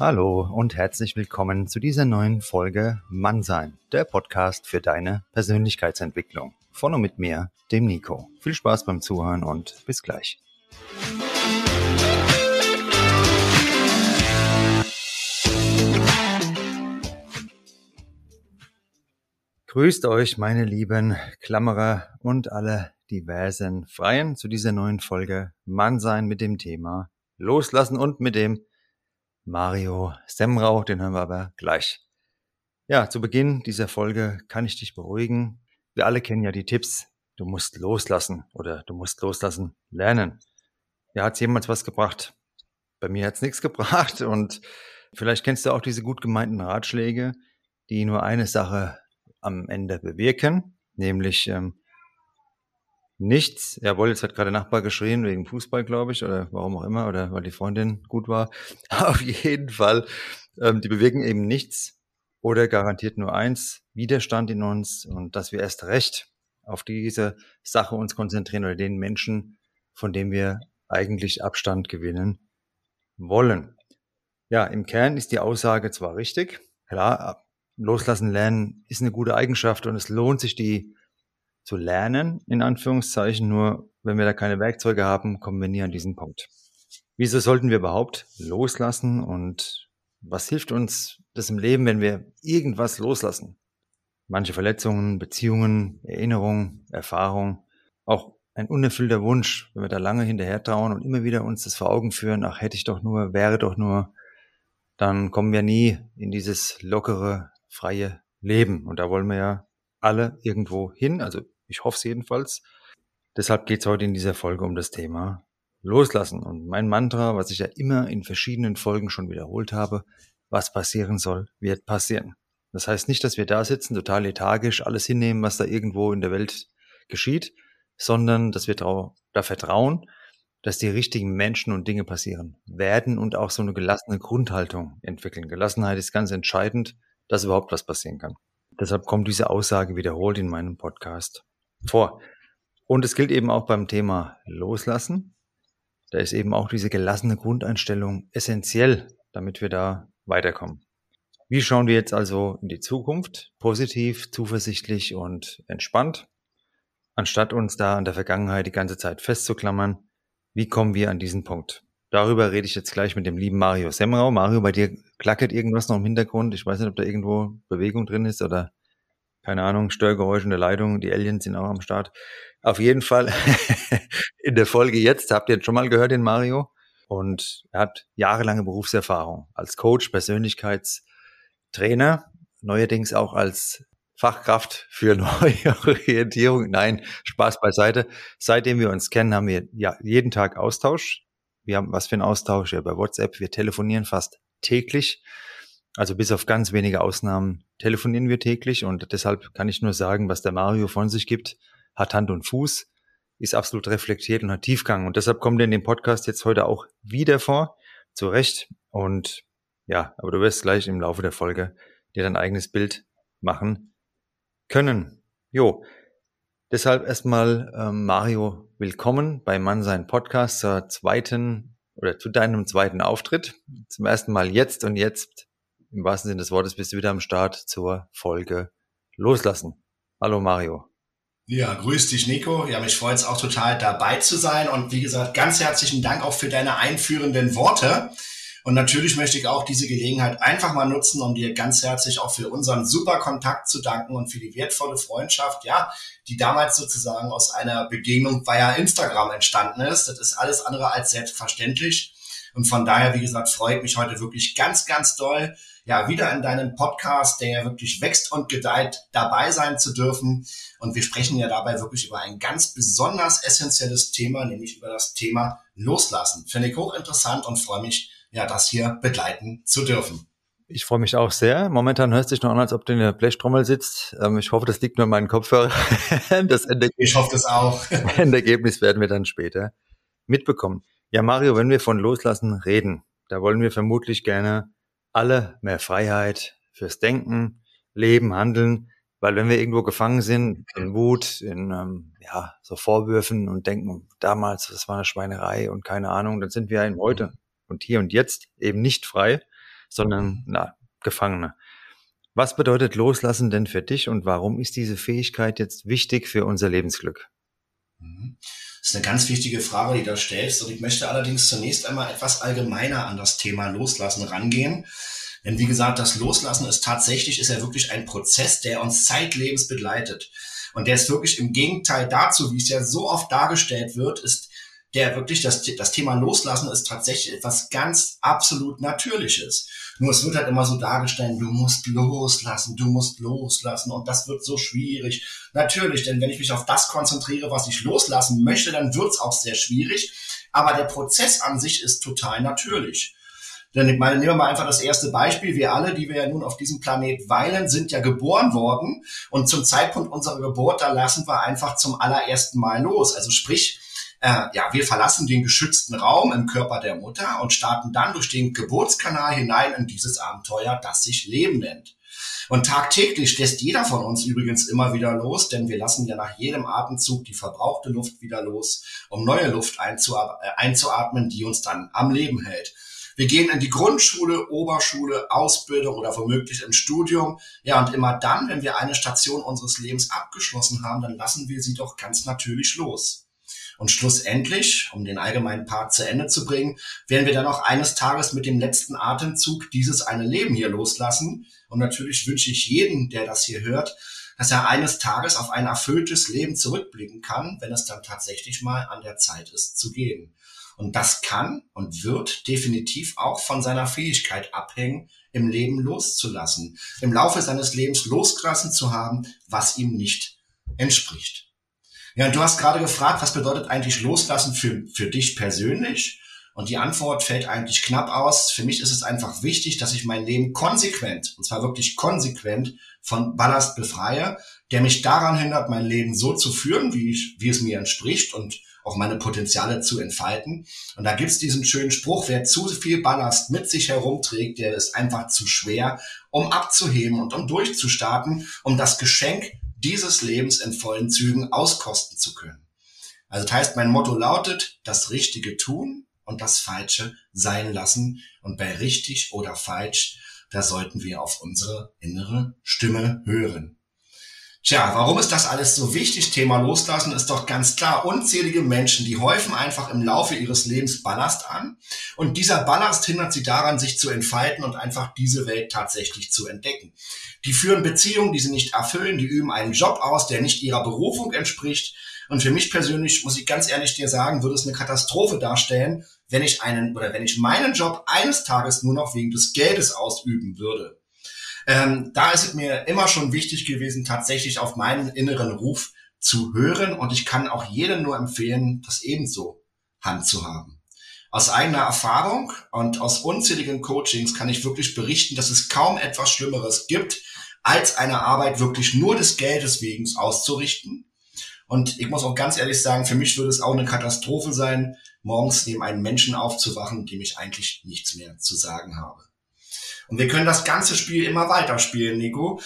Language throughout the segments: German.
Hallo und herzlich willkommen zu dieser neuen Folge Mannsein, der Podcast für deine Persönlichkeitsentwicklung. Von und mit mir, dem Nico. Viel Spaß beim Zuhören und bis gleich. Grüßt euch, meine lieben Klammerer und alle diversen Freien zu dieser neuen Folge Mannsein mit dem Thema Loslassen und mit dem Mario Semrau, den hören wir aber gleich. Ja, zu Beginn dieser Folge kann ich dich beruhigen. Wir alle kennen ja die Tipps. Du musst loslassen oder du musst loslassen lernen. Ja, hat's jemals was gebracht? Bei mir hat's nichts gebracht und vielleicht kennst du auch diese gut gemeinten Ratschläge, die nur eine Sache am Ende bewirken, nämlich ähm, nichts. Jawohl, jetzt hat gerade Nachbar geschrien wegen Fußball, glaube ich, oder warum auch immer, oder weil die Freundin gut war. Auf jeden Fall, ähm, die bewirken eben nichts oder garantiert nur eins, Widerstand in uns und dass wir erst recht auf diese Sache uns konzentrieren oder den Menschen, von dem wir eigentlich Abstand gewinnen wollen. Ja, im Kern ist die Aussage zwar richtig, klar, loslassen lernen ist eine gute Eigenschaft und es lohnt sich, die zu lernen, in Anführungszeichen. Nur wenn wir da keine Werkzeuge haben, kommen wir nie an diesen Punkt. Wieso sollten wir überhaupt loslassen und was hilft uns das im Leben, wenn wir irgendwas loslassen? Manche Verletzungen, Beziehungen, Erinnerungen, Erfahrung, auch ein unerfüllter Wunsch, wenn wir da lange hinterher trauen und immer wieder uns das vor Augen führen, ach hätte ich doch nur, wäre doch nur, dann kommen wir nie in dieses lockere, freie Leben. Und da wollen wir ja alle irgendwo hin. Also ich hoffe es jedenfalls. Deshalb geht es heute in dieser Folge um das Thema Loslassen. Und mein Mantra, was ich ja immer in verschiedenen Folgen schon wiederholt habe, was passieren soll, wird passieren. Das heißt nicht, dass wir da sitzen, total lethargisch, alles hinnehmen, was da irgendwo in der Welt geschieht, sondern dass wir da vertrauen, dass die richtigen Menschen und Dinge passieren werden und auch so eine gelassene Grundhaltung entwickeln. Gelassenheit ist ganz entscheidend, dass überhaupt was passieren kann. Deshalb kommt diese Aussage wiederholt in meinem Podcast vor. Und es gilt eben auch beim Thema Loslassen. Da ist eben auch diese gelassene Grundeinstellung essentiell, damit wir da weiterkommen. Wie schauen wir jetzt also in die Zukunft? Positiv, zuversichtlich und entspannt. Anstatt uns da an der Vergangenheit die ganze Zeit festzuklammern, wie kommen wir an diesen Punkt? Darüber rede ich jetzt gleich mit dem lieben Mario Semrau. Mario, bei dir klackert irgendwas noch im Hintergrund. Ich weiß nicht, ob da irgendwo Bewegung drin ist oder keine Ahnung, Störgeräusche in der Leitung. Die Aliens sind auch am Start. Auf jeden Fall in der Folge jetzt habt ihr schon mal gehört, den Mario. Und er hat jahrelange Berufserfahrung als Coach, Persönlichkeitstrainer, neuerdings auch als Fachkraft für neue Orientierung. Nein, Spaß beiseite. Seitdem wir uns kennen, haben wir ja jeden Tag Austausch wir haben was für einen Austausch ja bei WhatsApp. Wir telefonieren fast täglich. Also bis auf ganz wenige Ausnahmen telefonieren wir täglich und deshalb kann ich nur sagen, was der Mario von sich gibt, hat Hand und Fuß, ist absolut reflektiert und hat Tiefgang und deshalb kommt er in dem Podcast jetzt heute auch wieder vor, zu Recht und ja, aber du wirst gleich im Laufe der Folge dir dein eigenes Bild machen können. Jo, Deshalb erstmal ähm, Mario, willkommen bei Mannsein Podcast zur zweiten oder zu deinem zweiten Auftritt. Zum ersten Mal jetzt und jetzt, im wahrsten Sinne des Wortes, bist du wieder am Start zur Folge Loslassen. Hallo Mario. Ja, grüß dich, Nico. Ja, mich freut es auch total dabei zu sein. Und wie gesagt, ganz herzlichen Dank auch für deine einführenden Worte. Und natürlich möchte ich auch diese Gelegenheit einfach mal nutzen, um dir ganz herzlich auch für unseren super Kontakt zu danken und für die wertvolle Freundschaft, ja, die damals sozusagen aus einer Begegnung via Instagram entstanden ist. Das ist alles andere als selbstverständlich. Und von daher, wie gesagt, freut mich heute wirklich ganz, ganz doll, ja, wieder in deinem Podcast, der ja wirklich wächst und gedeiht, dabei sein zu dürfen. Und wir sprechen ja dabei wirklich über ein ganz besonders essentielles Thema, nämlich über das Thema Loslassen. Finde ich hochinteressant und freue mich, ja, das hier begleiten zu dürfen. Ich freue mich auch sehr. Momentan hört sich noch an, als ob du in der Blechtrommel sitzt. Ähm, ich hoffe, das liegt nur in meinen Kopfhörer. Das ich hoffe das auch. Endergebnis werden wir dann später mitbekommen. Ja, Mario, wenn wir von Loslassen reden, da wollen wir vermutlich gerne alle mehr Freiheit fürs Denken, Leben, Handeln, weil wenn wir irgendwo gefangen sind, in Wut, in ähm, ja, so Vorwürfen und denken, damals, das war eine Schweinerei und keine Ahnung, dann sind wir im Heute und hier und jetzt eben nicht frei, sondern na, Gefangene. Was bedeutet Loslassen denn für dich und warum ist diese Fähigkeit jetzt wichtig für unser Lebensglück? Mhm. Das ist eine ganz wichtige Frage, die du stellst. Und ich möchte allerdings zunächst einmal etwas allgemeiner an das Thema Loslassen rangehen. Denn wie gesagt, das Loslassen ist tatsächlich, ist ja wirklich ein Prozess, der uns zeitlebens begleitet. Und der ist wirklich im Gegenteil dazu, wie es ja so oft dargestellt wird, ist der wirklich, das, das Thema Loslassen ist tatsächlich etwas ganz absolut Natürliches. Nur es wird halt immer so dargestellt, du musst loslassen, du musst loslassen und das wird so schwierig. Natürlich, denn wenn ich mich auf das konzentriere, was ich loslassen möchte, dann wird es auch sehr schwierig. Aber der Prozess an sich ist total natürlich. Denn ich meine, nehmen wir mal einfach das erste Beispiel. Wir alle, die wir ja nun auf diesem Planet weilen, sind ja geboren worden. Und zum Zeitpunkt unserer Geburt, da lassen wir einfach zum allerersten Mal los. Also sprich, äh, ja, wir verlassen den geschützten Raum im Körper der Mutter und starten dann durch den Geburtskanal hinein in dieses Abenteuer, das sich Leben nennt. Und tagtäglich lässt jeder von uns übrigens immer wieder los, denn wir lassen ja nach jedem Atemzug die verbrauchte Luft wieder los, um neue Luft äh, einzuatmen, die uns dann am Leben hält. Wir gehen in die Grundschule, Oberschule, Ausbildung oder womöglich im Studium. Ja, und immer dann, wenn wir eine Station unseres Lebens abgeschlossen haben, dann lassen wir sie doch ganz natürlich los. Und schlussendlich, um den allgemeinen Part zu Ende zu bringen, werden wir dann auch eines Tages mit dem letzten Atemzug dieses eine Leben hier loslassen. Und natürlich wünsche ich jeden, der das hier hört, dass er eines Tages auf ein erfülltes Leben zurückblicken kann, wenn es dann tatsächlich mal an der Zeit ist zu gehen. Und das kann und wird definitiv auch von seiner Fähigkeit abhängen, im Leben loszulassen, im Laufe seines Lebens losgelassen zu haben, was ihm nicht entspricht. Ja, und du hast gerade gefragt, was bedeutet eigentlich Loslassen für, für dich persönlich? Und die Antwort fällt eigentlich knapp aus. Für mich ist es einfach wichtig, dass ich mein Leben konsequent, und zwar wirklich konsequent, von Ballast befreie, der mich daran hindert, mein Leben so zu führen, wie, ich, wie es mir entspricht und auch meine Potenziale zu entfalten. Und da gibt's diesen schönen Spruch, wer zu viel Ballast mit sich herumträgt, der ist einfach zu schwer, um abzuheben und um durchzustarten, um das Geschenk dieses Lebens in vollen Zügen auskosten zu können. Also das heißt, mein Motto lautet, das Richtige tun und das Falsche sein lassen. Und bei richtig oder falsch, da sollten wir auf unsere innere Stimme hören. Tja, warum ist das alles so wichtig? Thema Loslassen ist doch ganz klar. Unzählige Menschen, die häufen einfach im Laufe ihres Lebens Ballast an. Und dieser Ballast hindert sie daran, sich zu entfalten und einfach diese Welt tatsächlich zu entdecken. Die führen Beziehungen, die sie nicht erfüllen, die üben einen Job aus, der nicht ihrer Berufung entspricht. Und für mich persönlich, muss ich ganz ehrlich dir sagen, würde es eine Katastrophe darstellen, wenn ich einen oder wenn ich meinen Job eines Tages nur noch wegen des Geldes ausüben würde. Ähm, da ist es mir immer schon wichtig gewesen, tatsächlich auf meinen inneren Ruf zu hören. Und ich kann auch jedem nur empfehlen, das ebenso handzuhaben. Aus eigener Erfahrung und aus unzähligen Coachings kann ich wirklich berichten, dass es kaum etwas Schlimmeres gibt, als eine Arbeit wirklich nur des Geldes wegen auszurichten. Und ich muss auch ganz ehrlich sagen, für mich würde es auch eine Katastrophe sein, morgens neben einem Menschen aufzuwachen, dem ich eigentlich nichts mehr zu sagen habe. Und wir können das ganze Spiel immer weiterspielen, Nico.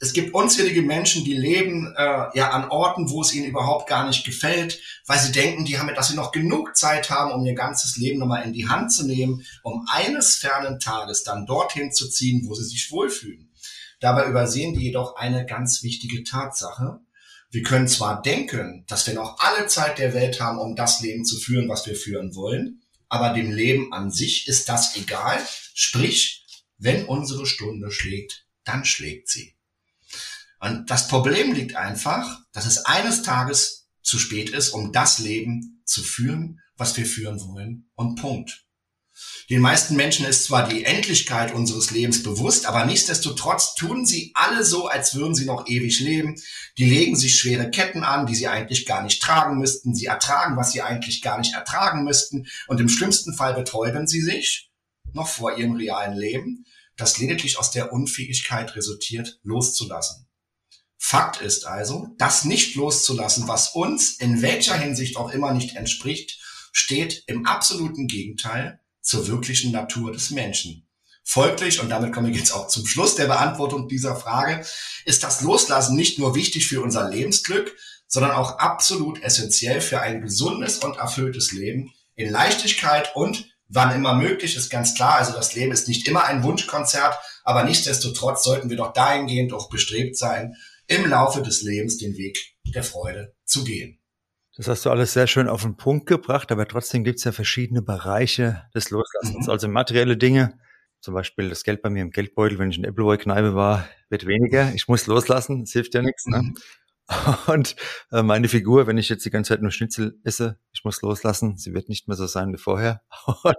Es gibt unzählige Menschen, die leben äh, ja an Orten, wo es ihnen überhaupt gar nicht gefällt, weil sie denken, die haben, dass sie noch genug Zeit haben, um ihr ganzes Leben nochmal in die Hand zu nehmen, um eines fernen Tages dann dorthin zu ziehen, wo sie sich wohlfühlen. Dabei übersehen die jedoch eine ganz wichtige Tatsache. Wir können zwar denken, dass wir noch alle Zeit der Welt haben, um das Leben zu führen, was wir führen wollen, aber dem Leben an sich ist das egal. Sprich, wenn unsere Stunde schlägt, dann schlägt sie. Und das Problem liegt einfach, dass es eines Tages zu spät ist, um das Leben zu führen, was wir führen wollen. Und Punkt. Den meisten Menschen ist zwar die Endlichkeit unseres Lebens bewusst, aber nichtsdestotrotz tun sie alle so, als würden sie noch ewig leben. Die legen sich schwere Ketten an, die sie eigentlich gar nicht tragen müssten. Sie ertragen, was sie eigentlich gar nicht ertragen müssten. Und im schlimmsten Fall betäuben sie sich noch vor ihrem realen Leben, das lediglich aus der Unfähigkeit resultiert, loszulassen. Fakt ist also, das nicht loszulassen, was uns in welcher Hinsicht auch immer nicht entspricht, steht im absoluten Gegenteil zur wirklichen Natur des Menschen. Folglich, und damit komme ich jetzt auch zum Schluss der Beantwortung dieser Frage, ist das Loslassen nicht nur wichtig für unser Lebensglück, sondern auch absolut essentiell für ein gesundes und erfülltes Leben in Leichtigkeit und wann immer möglich, ist ganz klar. Also das Leben ist nicht immer ein Wunschkonzert, aber nichtsdestotrotz sollten wir doch dahingehend auch bestrebt sein, im Laufe des Lebens den Weg der Freude zu gehen. Das hast du alles sehr schön auf den Punkt gebracht, aber trotzdem gibt es ja verschiedene Bereiche des Loslassens. Mhm. Also materielle Dinge, zum Beispiel das Geld bei mir im Geldbeutel, wenn ich in Appleboy-Kneipe war, wird weniger. Ich muss loslassen, es hilft ja nichts. Ne? Mhm. Und äh, meine Figur, wenn ich jetzt die ganze Zeit nur Schnitzel esse, ich muss loslassen, sie wird nicht mehr so sein wie vorher. Und,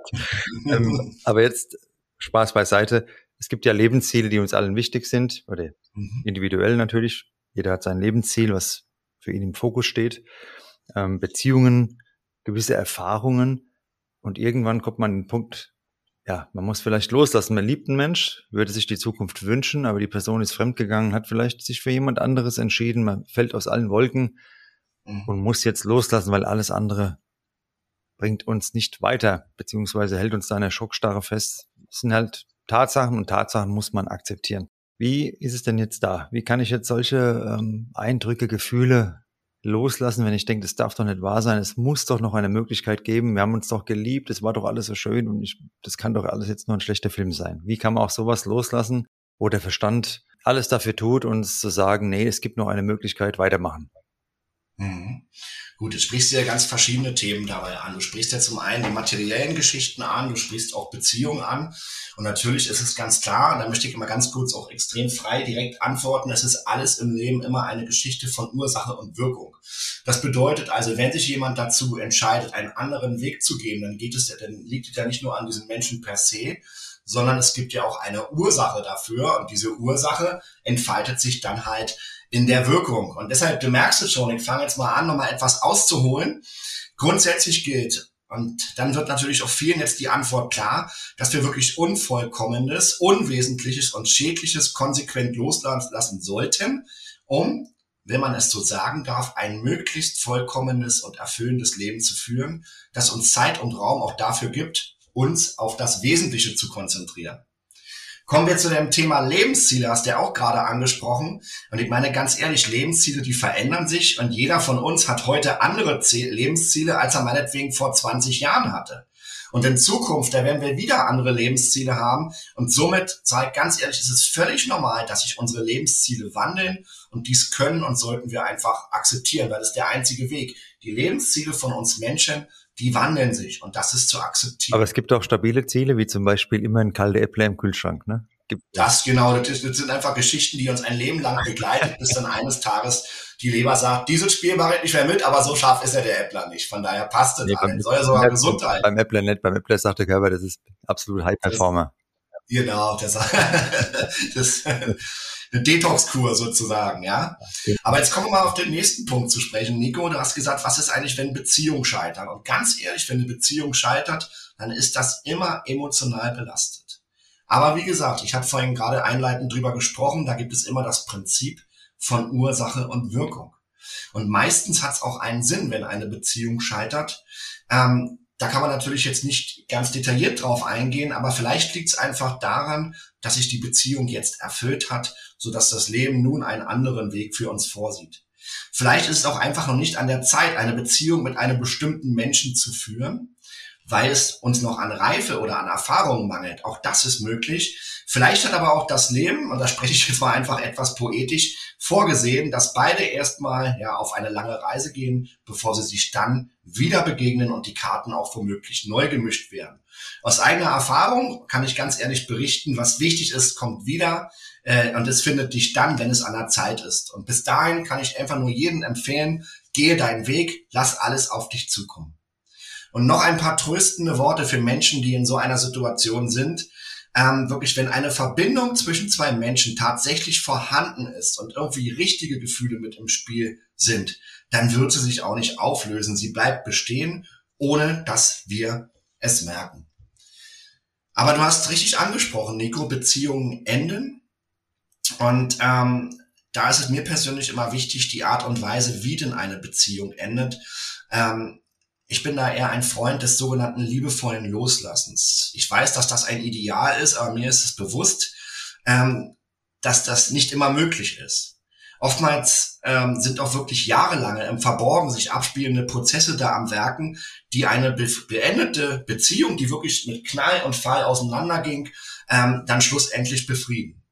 ähm, aber jetzt Spaß beiseite. Es gibt ja Lebensziele, die uns allen wichtig sind, oder mhm. individuell natürlich. Jeder hat sein Lebensziel, was für ihn im Fokus steht. Ähm, Beziehungen, gewisse Erfahrungen. Und irgendwann kommt man an den Punkt, ja, man muss vielleicht loslassen. Man liebt einen Mensch, würde sich die Zukunft wünschen, aber die Person ist fremdgegangen, hat vielleicht sich für jemand anderes entschieden, man fällt aus allen Wolken mhm. und muss jetzt loslassen, weil alles andere bringt uns nicht weiter, beziehungsweise hält uns da in der Schockstarre fest. Das sind halt Tatsachen und Tatsachen muss man akzeptieren. Wie ist es denn jetzt da? Wie kann ich jetzt solche ähm, Eindrücke, Gefühle loslassen, wenn ich denke, das darf doch nicht wahr sein. Es muss doch noch eine Möglichkeit geben. Wir haben uns doch geliebt. Es war doch alles so schön und ich, das kann doch alles jetzt nur ein schlechter Film sein. Wie kann man auch sowas loslassen, wo der Verstand alles dafür tut, uns zu sagen, nee, es gibt noch eine Möglichkeit, weitermachen? Mhm. Gut, jetzt sprichst du ja ganz verschiedene Themen dabei an. Du sprichst ja zum einen die materiellen Geschichten an, du sprichst auch Beziehungen an. Und natürlich ist es ganz klar, und da möchte ich immer ganz kurz auch extrem frei direkt antworten, es ist alles im Leben immer eine Geschichte von Ursache und Wirkung. Das bedeutet also, wenn sich jemand dazu entscheidet, einen anderen Weg zu gehen, dann geht es ja, dann liegt es ja nicht nur an diesen Menschen per se, sondern es gibt ja auch eine Ursache dafür und diese Ursache entfaltet sich dann halt in der Wirkung. Und deshalb, du merkst es schon, ich fange jetzt mal an, nochmal etwas auszuholen. Grundsätzlich gilt, und dann wird natürlich auch vielen jetzt die Antwort klar, dass wir wirklich Unvollkommenes, Unwesentliches und Schädliches konsequent loslassen sollten, um, wenn man es so sagen darf, ein möglichst vollkommenes und erfüllendes Leben zu führen, das uns Zeit und Raum auch dafür gibt, uns auf das Wesentliche zu konzentrieren. Kommen wir zu dem Thema Lebensziele, hast du ja auch gerade angesprochen. Und ich meine ganz ehrlich, Lebensziele, die verändern sich und jeder von uns hat heute andere Lebensziele, als er meinetwegen vor 20 Jahren hatte. Und in Zukunft, da werden wir wieder andere Lebensziele haben. Und somit, sage ich ganz ehrlich, ist es völlig normal, dass sich unsere Lebensziele wandeln. Und dies können und sollten wir einfach akzeptieren, weil das ist der einzige Weg. Die Lebensziele von uns Menschen die wandeln sich und das ist zu akzeptieren. Aber es gibt auch stabile Ziele, wie zum Beispiel immer ein kalte Äpfel im Kühlschrank, ne? Gibt das genau, das, ist, das, sind einfach Geschichten, die uns ein Leben lang begleiten, bis dann eines Tages die Leber sagt, dieses Spiel mache ich nicht mehr mit, aber so scharf ist ja der Äppler nicht. Von daher passt es nee, allen. Soll ja sogar gesund sein. Beim Äppler nicht, beim Äppler sagt der Körper, das ist absolut High Performer. Genau, das, das eine Detox-Kur sozusagen, ja. Aber jetzt kommen wir mal auf den nächsten Punkt zu sprechen. Nico, du hast gesagt, was ist eigentlich, wenn Beziehungen scheitern? Und ganz ehrlich, wenn eine Beziehung scheitert, dann ist das immer emotional belastet. Aber wie gesagt, ich habe vorhin gerade einleitend drüber gesprochen, da gibt es immer das Prinzip von Ursache und Wirkung. Und meistens hat es auch einen Sinn, wenn eine Beziehung scheitert. Ähm, da kann man natürlich jetzt nicht ganz detailliert drauf eingehen, aber vielleicht liegt es einfach daran, dass sich die Beziehung jetzt erfüllt hat, so dass das Leben nun einen anderen Weg für uns vorsieht. Vielleicht ist es auch einfach noch nicht an der Zeit, eine Beziehung mit einem bestimmten Menschen zu führen, weil es uns noch an Reife oder an Erfahrung mangelt. Auch das ist möglich. Vielleicht hat aber auch das Leben, und da spreche ich jetzt mal einfach etwas poetisch, vorgesehen, dass beide erstmal ja auf eine lange Reise gehen, bevor sie sich dann wieder begegnen und die Karten auch womöglich neu gemischt werden. Aus eigener Erfahrung kann ich ganz ehrlich berichten, was wichtig ist, kommt wieder äh, und es findet dich dann, wenn es an der Zeit ist. Und bis dahin kann ich einfach nur jedem empfehlen, gehe deinen Weg, lass alles auf dich zukommen. Und noch ein paar tröstende Worte für Menschen, die in so einer Situation sind. Ähm, wirklich, wenn eine Verbindung zwischen zwei Menschen tatsächlich vorhanden ist und irgendwie richtige Gefühle mit im Spiel sind, dann wird sie sich auch nicht auflösen. Sie bleibt bestehen, ohne dass wir es merken. Aber du hast richtig angesprochen, Nico, Beziehungen enden. Und ähm, da ist es mir persönlich immer wichtig, die Art und Weise, wie denn eine Beziehung endet. Ähm, ich bin da eher ein Freund des sogenannten liebevollen Loslassens. Ich weiß, dass das ein Ideal ist, aber mir ist es bewusst, ähm, dass das nicht immer möglich ist. Oftmals ähm, sind auch wirklich jahrelange im Verborgen sich abspielende Prozesse da am Werken, die eine be beendete Beziehung, die wirklich mit Knall und Fall auseinanderging, ähm, dann schlussendlich befrieden.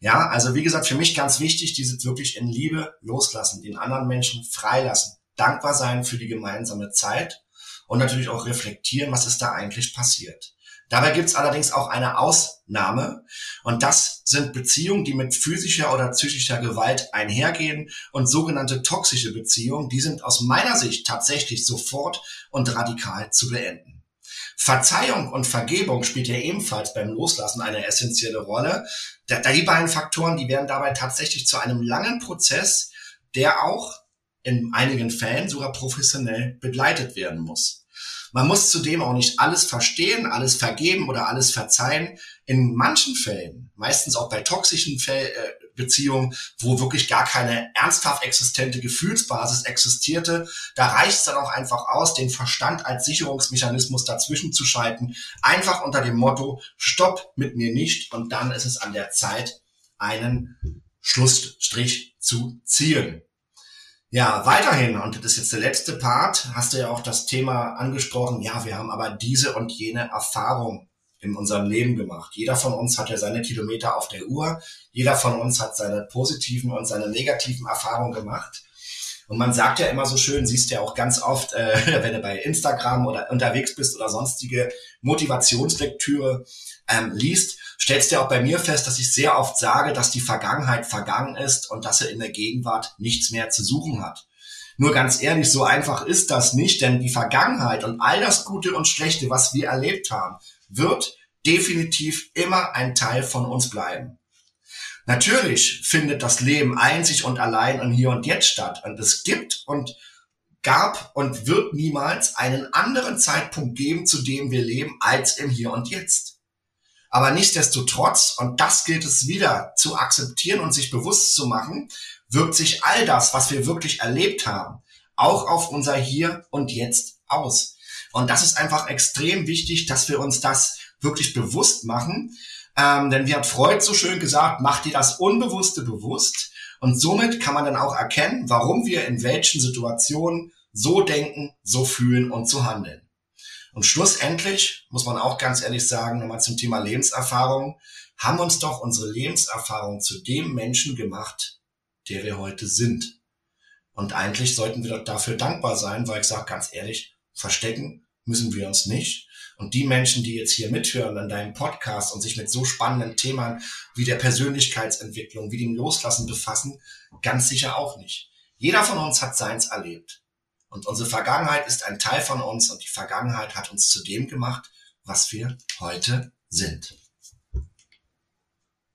Ja, also wie gesagt, für mich ganz wichtig, diese wirklich in Liebe loslassen, den anderen Menschen freilassen, dankbar sein für die gemeinsame Zeit und natürlich auch reflektieren, was ist da eigentlich passiert. Dabei gibt es allerdings auch eine Ausnahme und das sind Beziehungen, die mit physischer oder psychischer Gewalt einhergehen und sogenannte toxische Beziehungen, die sind aus meiner Sicht tatsächlich sofort und radikal zu beenden. Verzeihung und Vergebung spielt ja ebenfalls beim Loslassen eine essentielle Rolle. Die beiden Faktoren, die werden dabei tatsächlich zu einem langen Prozess, der auch in einigen Fällen sogar professionell begleitet werden muss. Man muss zudem auch nicht alles verstehen, alles vergeben oder alles verzeihen. In manchen Fällen, meistens auch bei toxischen äh, Beziehungen, wo wirklich gar keine ernsthaft existente Gefühlsbasis existierte, da reicht es dann auch einfach aus, den Verstand als Sicherungsmechanismus dazwischen zu schalten, einfach unter dem Motto, stopp mit mir nicht und dann ist es an der Zeit, einen Schlussstrich zu ziehen. Ja, weiterhin, und das ist jetzt der letzte Part, hast du ja auch das Thema angesprochen, ja, wir haben aber diese und jene Erfahrung in unserem Leben gemacht. Jeder von uns hat ja seine Kilometer auf der Uhr, jeder von uns hat seine positiven und seine negativen Erfahrungen gemacht. Und man sagt ja immer so schön, siehst ja auch ganz oft, äh, wenn du bei Instagram oder unterwegs bist oder sonstige Motivationslektüre ähm, liest, stellst du auch bei mir fest, dass ich sehr oft sage, dass die Vergangenheit vergangen ist und dass er in der Gegenwart nichts mehr zu suchen hat. Nur ganz ehrlich, so einfach ist das nicht, denn die Vergangenheit und all das Gute und Schlechte, was wir erlebt haben, wird definitiv immer ein Teil von uns bleiben. Natürlich findet das Leben einzig und allein im Hier und Jetzt statt und es gibt und gab und wird niemals einen anderen Zeitpunkt geben, zu dem wir leben, als im Hier und Jetzt. Aber nichtsdestotrotz, und das gilt es wieder zu akzeptieren und sich bewusst zu machen, wirkt sich all das, was wir wirklich erlebt haben, auch auf unser Hier und Jetzt aus. Und das ist einfach extrem wichtig, dass wir uns das wirklich bewusst machen. Ähm, denn wie hat Freud so schön gesagt, macht dir das Unbewusste bewusst. Und somit kann man dann auch erkennen, warum wir in welchen Situationen so denken, so fühlen und so handeln. Und schlussendlich, muss man auch ganz ehrlich sagen, nochmal zum Thema Lebenserfahrung, haben uns doch unsere Lebenserfahrung zu dem Menschen gemacht, der wir heute sind. Und eigentlich sollten wir doch dafür dankbar sein, weil ich sage ganz ehrlich, verstecken müssen wir uns nicht. Und die Menschen, die jetzt hier mithören an deinem Podcast und sich mit so spannenden Themen wie der Persönlichkeitsentwicklung, wie dem Loslassen befassen, ganz sicher auch nicht. Jeder von uns hat seins erlebt. Und unsere Vergangenheit ist ein Teil von uns und die Vergangenheit hat uns zu dem gemacht, was wir heute sind.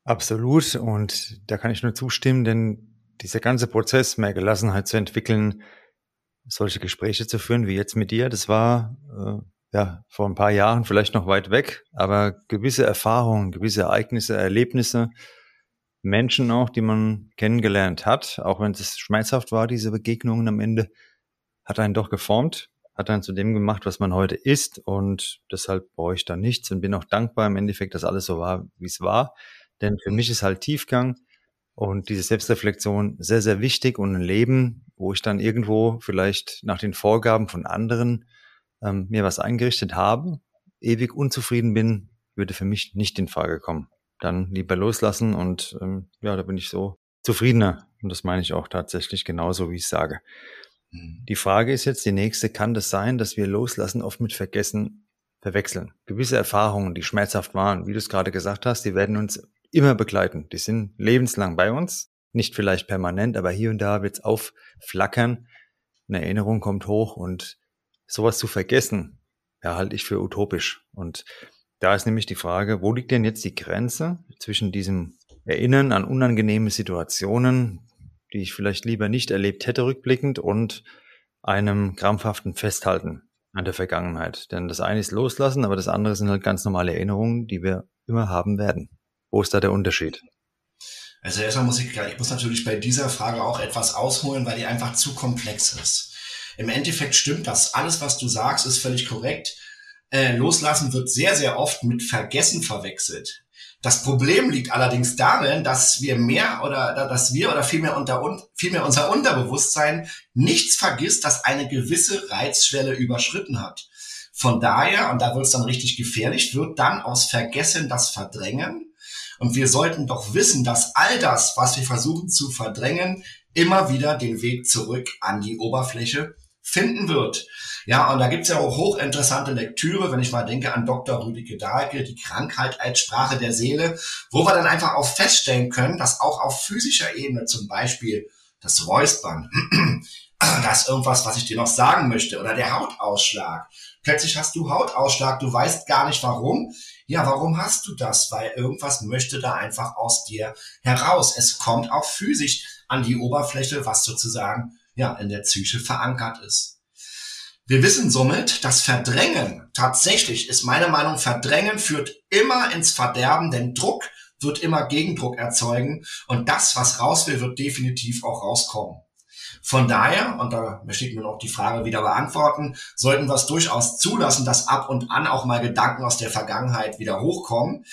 Absolut. Und da kann ich nur zustimmen, denn dieser ganze Prozess, mehr Gelassenheit zu entwickeln, solche Gespräche zu führen wie jetzt mit dir, das war äh, ja vor ein paar Jahren vielleicht noch weit weg, aber gewisse Erfahrungen, gewisse Ereignisse, Erlebnisse, Menschen auch, die man kennengelernt hat, auch wenn es schmerzhaft war, diese Begegnungen am Ende, hat einen doch geformt, hat einen zu dem gemacht, was man heute ist und deshalb brauche ich da nichts und bin auch dankbar im Endeffekt, dass alles so war, wie es war. Denn für mich ist halt Tiefgang und diese Selbstreflexion sehr, sehr wichtig und ein Leben, wo ich dann irgendwo vielleicht nach den Vorgaben von anderen ähm, mir was eingerichtet habe, ewig unzufrieden bin, würde für mich nicht in Frage kommen. Dann lieber loslassen und ähm, ja, da bin ich so zufriedener. Und das meine ich auch tatsächlich genauso, wie ich sage. Mhm. Die Frage ist jetzt die nächste, kann das sein, dass wir loslassen oft mit Vergessen verwechseln? Gewisse Erfahrungen, die schmerzhaft waren, wie du es gerade gesagt hast, die werden uns immer begleiten. Die sind lebenslang bei uns, nicht vielleicht permanent, aber hier und da wird es aufflackern. Eine Erinnerung kommt hoch und sowas zu vergessen, ja, halte ich für utopisch. Und da ist nämlich die Frage, wo liegt denn jetzt die Grenze zwischen diesem Erinnern an unangenehme Situationen, die ich vielleicht lieber nicht erlebt hätte rückblickend und einem krampfhaften Festhalten an der Vergangenheit. Denn das eine ist loslassen, aber das andere sind halt ganz normale Erinnerungen, die wir immer haben werden. Wo ist da der Unterschied? Also erstmal muss ich, ich muss natürlich bei dieser Frage auch etwas ausholen, weil die einfach zu komplex ist. Im Endeffekt stimmt das. Alles, was du sagst, ist völlig korrekt. Äh, loslassen wird sehr, sehr oft mit Vergessen verwechselt. Das Problem liegt allerdings darin, dass wir mehr oder dass wir oder vielmehr unter vielmehr unser Unterbewusstsein nichts vergisst, dass eine gewisse Reizschwelle überschritten hat. Von daher, und da wird es dann richtig gefährlich, wird dann aus Vergessen das Verdrängen. Und wir sollten doch wissen, dass all das, was wir versuchen zu verdrängen, immer wieder den Weg zurück an die Oberfläche finden wird. Ja, und da gibt's ja auch hochinteressante Lektüre, wenn ich mal denke an Dr. Rüdiger Dahlke, die Krankheit als Sprache der Seele, wo wir dann einfach auch feststellen können, dass auch auf physischer Ebene zum Beispiel das Räuspern, das irgendwas, was ich dir noch sagen möchte, oder der Hautausschlag. Plötzlich hast du Hautausschlag, du weißt gar nicht warum. Ja, warum hast du das? Weil irgendwas möchte da einfach aus dir heraus. Es kommt auch physisch an die Oberfläche, was sozusagen ja in der Psyche verankert ist. Wir wissen somit, dass Verdrängen tatsächlich ist meine Meinung, Verdrängen führt immer ins Verderben, denn Druck wird immer Gegendruck erzeugen und das, was raus will, wird definitiv auch rauskommen. Von daher, und da möchte ich mir noch die Frage wieder beantworten, sollten wir es durchaus zulassen, dass ab und an auch mal Gedanken aus der Vergangenheit wieder hochkommen.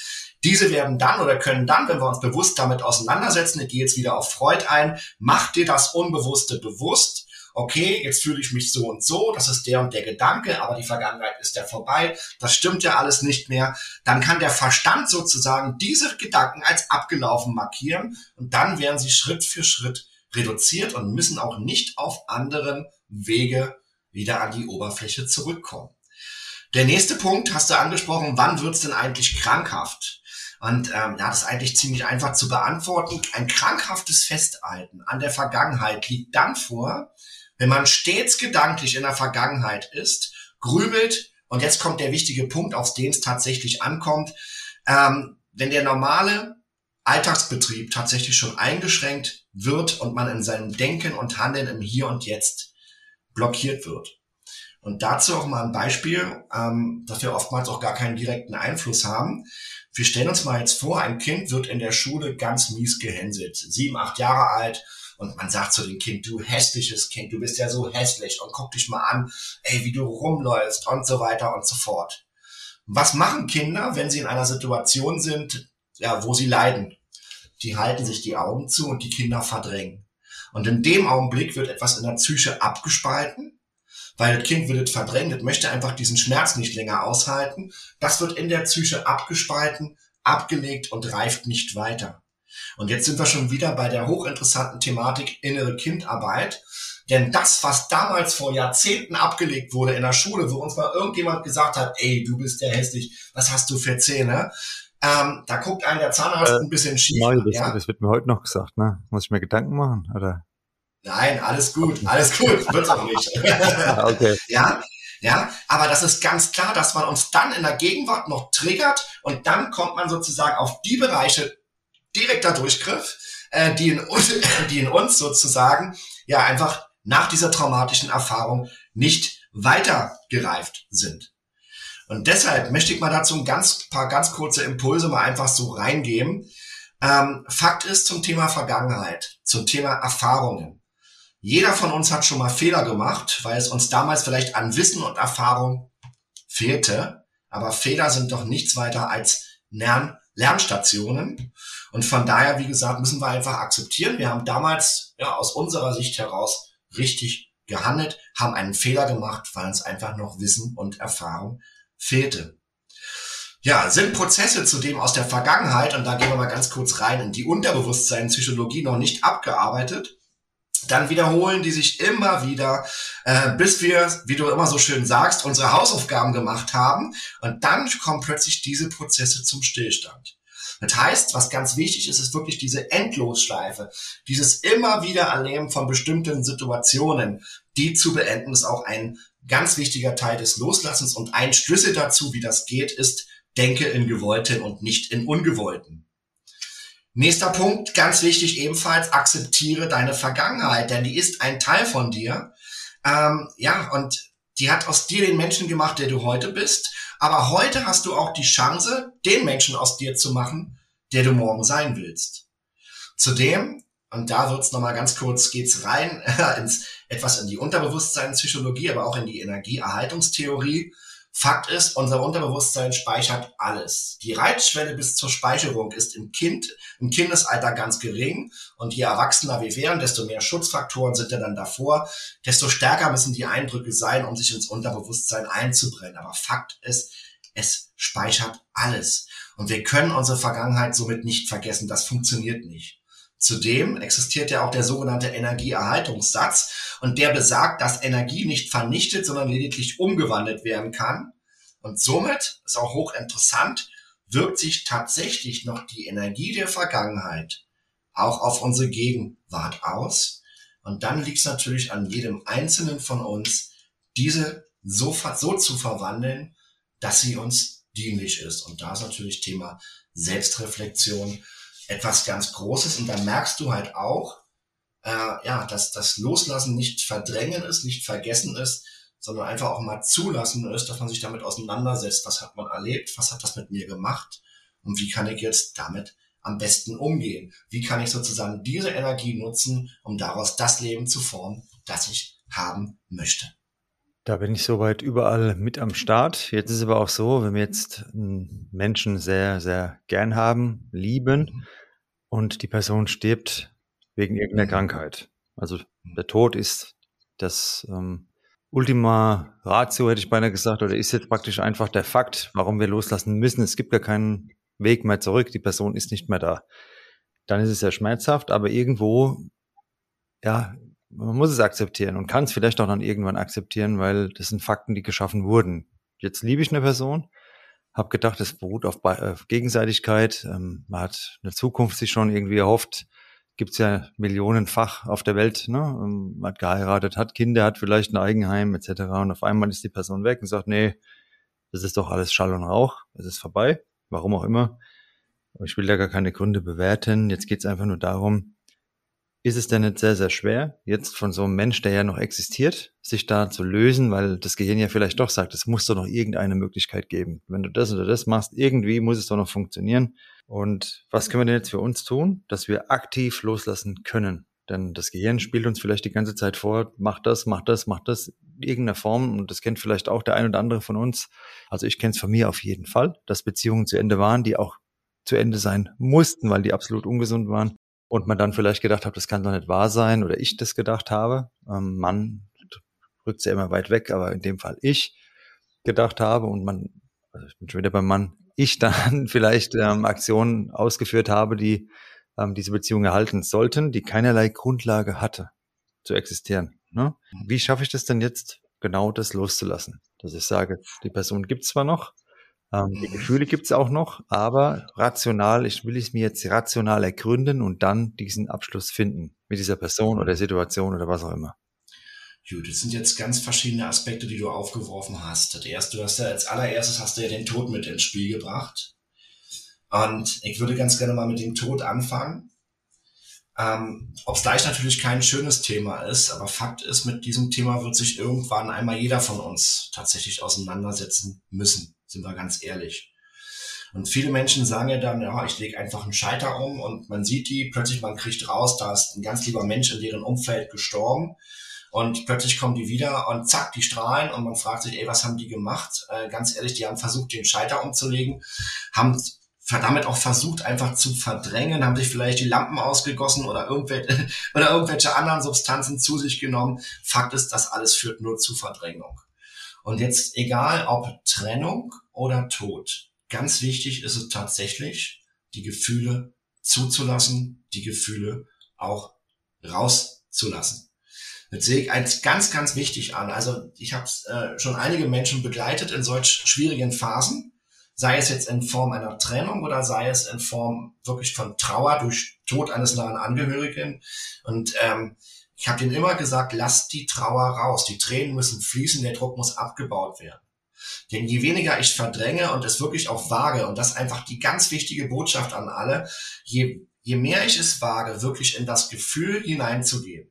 Diese werden dann oder können dann, wenn wir uns bewusst damit auseinandersetzen, ich gehe jetzt wieder auf Freud ein, mach dir das Unbewusste bewusst, okay, jetzt fühle ich mich so und so, das ist der und der Gedanke, aber die Vergangenheit ist ja vorbei, das stimmt ja alles nicht mehr, dann kann der Verstand sozusagen diese Gedanken als abgelaufen markieren und dann werden sie Schritt für Schritt reduziert und müssen auch nicht auf anderen Wege wieder an die Oberfläche zurückkommen. Der nächste Punkt hast du angesprochen, wann wird's denn eigentlich krankhaft? Und ähm, ja, das ist eigentlich ziemlich einfach zu beantworten. Ein krankhaftes Festhalten an der Vergangenheit liegt dann vor, wenn man stets gedanklich in der Vergangenheit ist, grübelt, und jetzt kommt der wichtige Punkt, auf den es tatsächlich ankommt, ähm, wenn der normale Alltagsbetrieb tatsächlich schon eingeschränkt wird und man in seinem Denken und Handeln im Hier und Jetzt blockiert wird. Und dazu auch mal ein Beispiel, ähm, dass wir oftmals auch gar keinen direkten Einfluss haben. Wir stellen uns mal jetzt vor, ein Kind wird in der Schule ganz mies gehänselt, sieben, acht Jahre alt, und man sagt zu dem Kind, du hässliches Kind, du bist ja so hässlich und guck dich mal an, ey, wie du rumläufst und so weiter und so fort. Was machen Kinder, wenn sie in einer Situation sind, ja, wo sie leiden? Die halten sich die Augen zu und die Kinder verdrängen. Und in dem Augenblick wird etwas in der Psyche abgespalten, weil das Kind wird verdrängt, das möchte einfach diesen Schmerz nicht länger aushalten. Das wird in der Psyche abgespalten, abgelegt und reift nicht weiter. Und jetzt sind wir schon wieder bei der hochinteressanten Thematik innere Kindarbeit. Denn das, was damals vor Jahrzehnten abgelegt wurde in der Schule, wo uns mal irgendjemand gesagt hat, ey, du bist ja hässlich, was hast du für Zähne? Ähm, da guckt einen der Zahnarzt äh, ein bisschen schief. Neu, das, ja? das wird mir heute noch gesagt, ne? Muss ich mir Gedanken machen, oder? Nein, alles gut, alles gut, wird's auch nicht. Ah, okay. Ja, ja, aber das ist ganz klar, dass man uns dann in der Gegenwart noch triggert und dann kommt man sozusagen auf die Bereiche direkter Durchgriff, äh, die, in, die in uns sozusagen ja einfach nach dieser traumatischen Erfahrung nicht weitergereift sind. Und deshalb möchte ich mal dazu ein ganz paar ganz kurze Impulse mal einfach so reingeben. Ähm, Fakt ist zum Thema Vergangenheit, zum Thema Erfahrungen. Jeder von uns hat schon mal Fehler gemacht, weil es uns damals vielleicht an Wissen und Erfahrung fehlte. Aber Fehler sind doch nichts weiter als Lern Lernstationen. Und von daher, wie gesagt, müssen wir einfach akzeptieren. Wir haben damals ja, aus unserer Sicht heraus richtig gehandelt, haben einen Fehler gemacht, weil uns einfach noch Wissen und Erfahrung fehlte. Ja, sind Prozesse zudem aus der Vergangenheit, und da gehen wir mal ganz kurz rein in die Unterbewusstseinspsychologie noch nicht abgearbeitet, dann wiederholen die sich immer wieder, äh, bis wir, wie du immer so schön sagst, unsere Hausaufgaben gemacht haben. Und dann kommen plötzlich diese Prozesse zum Stillstand. Das heißt, was ganz wichtig ist, ist wirklich diese Endlosschleife, dieses immer wieder Erleben von bestimmten Situationen, die zu beenden, ist auch ein ganz wichtiger Teil des Loslassens und ein Schlüssel dazu, wie das geht, ist, denke in Gewollten und nicht in Ungewollten. Nächster Punkt, ganz wichtig ebenfalls, akzeptiere deine Vergangenheit, denn die ist ein Teil von dir. Ähm, ja, und die hat aus dir den Menschen gemacht, der du heute bist. Aber heute hast du auch die Chance, den Menschen aus dir zu machen, der du morgen sein willst. Zudem, und da wird's nochmal ganz kurz, geht's rein ins etwas in die Unterbewusstseinspsychologie, aber auch in die Energieerhaltungstheorie. Fakt ist, unser Unterbewusstsein speichert alles. Die Reizschwelle bis zur Speicherung ist im Kind, im Kindesalter ganz gering. Und je erwachsener wir wären, desto mehr Schutzfaktoren sind ja dann davor, desto stärker müssen die Eindrücke sein, um sich ins Unterbewusstsein einzubrennen. Aber Fakt ist, es speichert alles. Und wir können unsere Vergangenheit somit nicht vergessen. Das funktioniert nicht. Zudem existiert ja auch der sogenannte Energieerhaltungssatz und der besagt, dass Energie nicht vernichtet, sondern lediglich umgewandelt werden kann. Und somit ist auch hochinteressant, wirkt sich tatsächlich noch die Energie der Vergangenheit auch auf unsere Gegenwart aus. Und dann liegt es natürlich an jedem Einzelnen von uns, diese so, so zu verwandeln, dass sie uns dienlich ist. Und da ist natürlich Thema Selbstreflexion etwas ganz Großes und dann merkst du halt auch, äh, ja, dass das Loslassen nicht verdrängen ist, nicht vergessen ist, sondern einfach auch mal zulassen ist, dass man sich damit auseinandersetzt. Was hat man erlebt? Was hat das mit mir gemacht? Und wie kann ich jetzt damit am besten umgehen? Wie kann ich sozusagen diese Energie nutzen, um daraus das Leben zu formen, das ich haben möchte? Da bin ich soweit überall mit am Start. Jetzt ist aber auch so, wenn wir jetzt Menschen sehr, sehr gern haben, lieben und die Person stirbt wegen irgendeiner. Krankheit. Also der Tod ist das ähm, Ultima Ratio, hätte ich beinahe gesagt, oder ist jetzt praktisch einfach der Fakt, warum wir loslassen müssen. Es gibt gar keinen Weg mehr zurück, die Person ist nicht mehr da. Dann ist es sehr schmerzhaft, aber irgendwo, ja, man muss es akzeptieren und kann es vielleicht auch dann irgendwann akzeptieren, weil das sind Fakten, die geschaffen wurden. Jetzt liebe ich eine Person, habe gedacht, es beruht auf, auf Gegenseitigkeit. Ähm, man hat eine Zukunft sich schon irgendwie erhofft. Gibt's ja millionenfach auf der Welt. Ne? Ähm, man hat geheiratet, hat Kinder, hat vielleicht ein Eigenheim etc. Und auf einmal ist die Person weg und sagt, nee, das ist doch alles Schall und Rauch, es ist vorbei, warum auch immer. Ich will da gar keine Gründe bewerten. Jetzt geht's einfach nur darum, ist es denn nicht sehr, sehr schwer, jetzt von so einem Mensch, der ja noch existiert, sich da zu lösen, weil das Gehirn ja vielleicht doch sagt, es muss doch noch irgendeine Möglichkeit geben. Wenn du das oder das machst, irgendwie muss es doch noch funktionieren. Und was können wir denn jetzt für uns tun, dass wir aktiv loslassen können? Denn das Gehirn spielt uns vielleicht die ganze Zeit vor, mach das, mach das, mach das, in irgendeiner Form. Und das kennt vielleicht auch der ein oder andere von uns. Also ich kenne es von mir auf jeden Fall, dass Beziehungen zu Ende waren, die auch zu Ende sein mussten, weil die absolut ungesund waren und man dann vielleicht gedacht hat, das kann doch nicht wahr sein oder ich das gedacht habe. Ähm, Mann rückt ja immer weit weg, aber in dem Fall ich gedacht habe und man, also ich bin schon wieder beim Mann, ich dann vielleicht ähm, Aktionen ausgeführt habe, die ähm, diese Beziehung erhalten sollten, die keinerlei Grundlage hatte zu existieren. Ne? Wie schaffe ich das denn jetzt, genau das loszulassen? Dass ich sage, die Person gibt zwar noch, ähm, die mhm. Gefühle gibt es auch noch, aber rational, ich will es mir jetzt rational ergründen und dann diesen Abschluss finden mit dieser Person oder Situation oder was auch immer. Gut, das sind jetzt ganz verschiedene Aspekte, die du aufgeworfen hast. Das erste, du hast ja als allererstes hast du ja den Tod mit ins Spiel gebracht. Und ich würde ganz gerne mal mit dem Tod anfangen. Ähm, Ob es gleich natürlich kein schönes Thema ist, aber Fakt ist, mit diesem Thema wird sich irgendwann einmal jeder von uns tatsächlich auseinandersetzen müssen sind wir ganz ehrlich. Und viele Menschen sagen ja dann, ja, ich lege einfach einen Scheiter um und man sieht die, plötzlich man kriegt raus, da ist ein ganz lieber Mensch in deren Umfeld gestorben und plötzlich kommen die wieder und zack, die strahlen und man fragt sich, ey, was haben die gemacht? Äh, ganz ehrlich, die haben versucht, den Scheiter umzulegen, haben damit auch versucht, einfach zu verdrängen, haben sich vielleicht die Lampen ausgegossen oder irgendwelche, oder irgendwelche anderen Substanzen zu sich genommen. Fakt ist, das alles führt nur zu Verdrängung. Und jetzt egal ob Trennung oder Tod, ganz wichtig ist es tatsächlich, die Gefühle zuzulassen, die Gefühle auch rauszulassen. Das sehe ich als ganz, ganz wichtig an. Also ich habe äh, schon einige Menschen begleitet in solch schwierigen Phasen, sei es jetzt in Form einer Trennung oder sei es in Form wirklich von Trauer durch Tod eines nahen Angehörigen. Und ähm, ich habe denen immer gesagt, lasst die Trauer raus. Die Tränen müssen fließen, der Druck muss abgebaut werden. Denn je weniger ich verdränge und es wirklich auch wage, und das ist einfach die ganz wichtige Botschaft an alle, je, je mehr ich es wage, wirklich in das Gefühl hineinzugehen,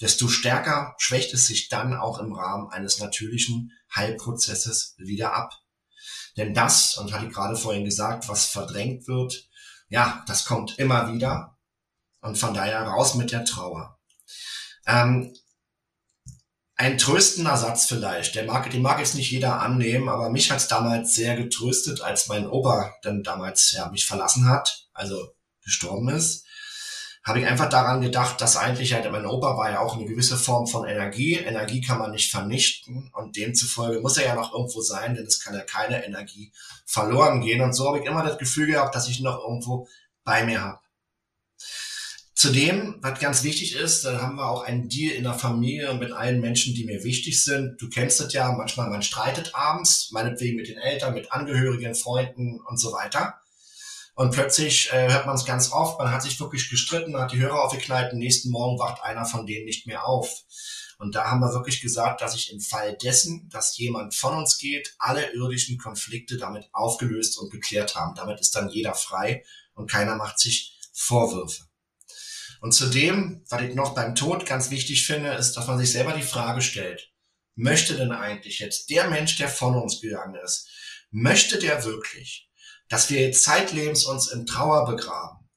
desto stärker schwächt es sich dann auch im Rahmen eines natürlichen Heilprozesses wieder ab. Denn das, und hatte ich gerade vorhin gesagt, was verdrängt wird, ja, das kommt immer wieder. Und von daher raus mit der Trauer. Ähm, ein tröstender Satz vielleicht. Der mag, den mag jetzt nicht jeder annehmen, aber mich hat es damals sehr getröstet, als mein Opa dann damals ja, mich verlassen hat, also gestorben ist. Habe ich einfach daran gedacht, dass eigentlich halt mein Opa war ja auch eine gewisse Form von Energie. Energie kann man nicht vernichten und demzufolge muss er ja noch irgendwo sein, denn es kann ja keine Energie verloren gehen. Und so habe ich immer das Gefühl gehabt, dass ich noch irgendwo bei mir habe. Zudem, was ganz wichtig ist, dann haben wir auch einen Deal in der Familie mit allen Menschen, die mir wichtig sind. Du kennst es ja, manchmal man streitet abends, meinetwegen mit den Eltern, mit Angehörigen, Freunden und so weiter. Und plötzlich äh, hört man es ganz oft, man hat sich wirklich gestritten, hat die Hörer aufgeknallt, und nächsten Morgen wacht einer von denen nicht mehr auf. Und da haben wir wirklich gesagt, dass ich im Fall dessen, dass jemand von uns geht, alle irdischen Konflikte damit aufgelöst und geklärt haben. Damit ist dann jeder frei und keiner macht sich Vorwürfe. Und zudem, was ich noch beim Tod ganz wichtig finde, ist, dass man sich selber die Frage stellt, möchte denn eigentlich jetzt der Mensch, der von uns gegangen ist, möchte der wirklich, dass wir zeitlebens uns in Trauer begraben,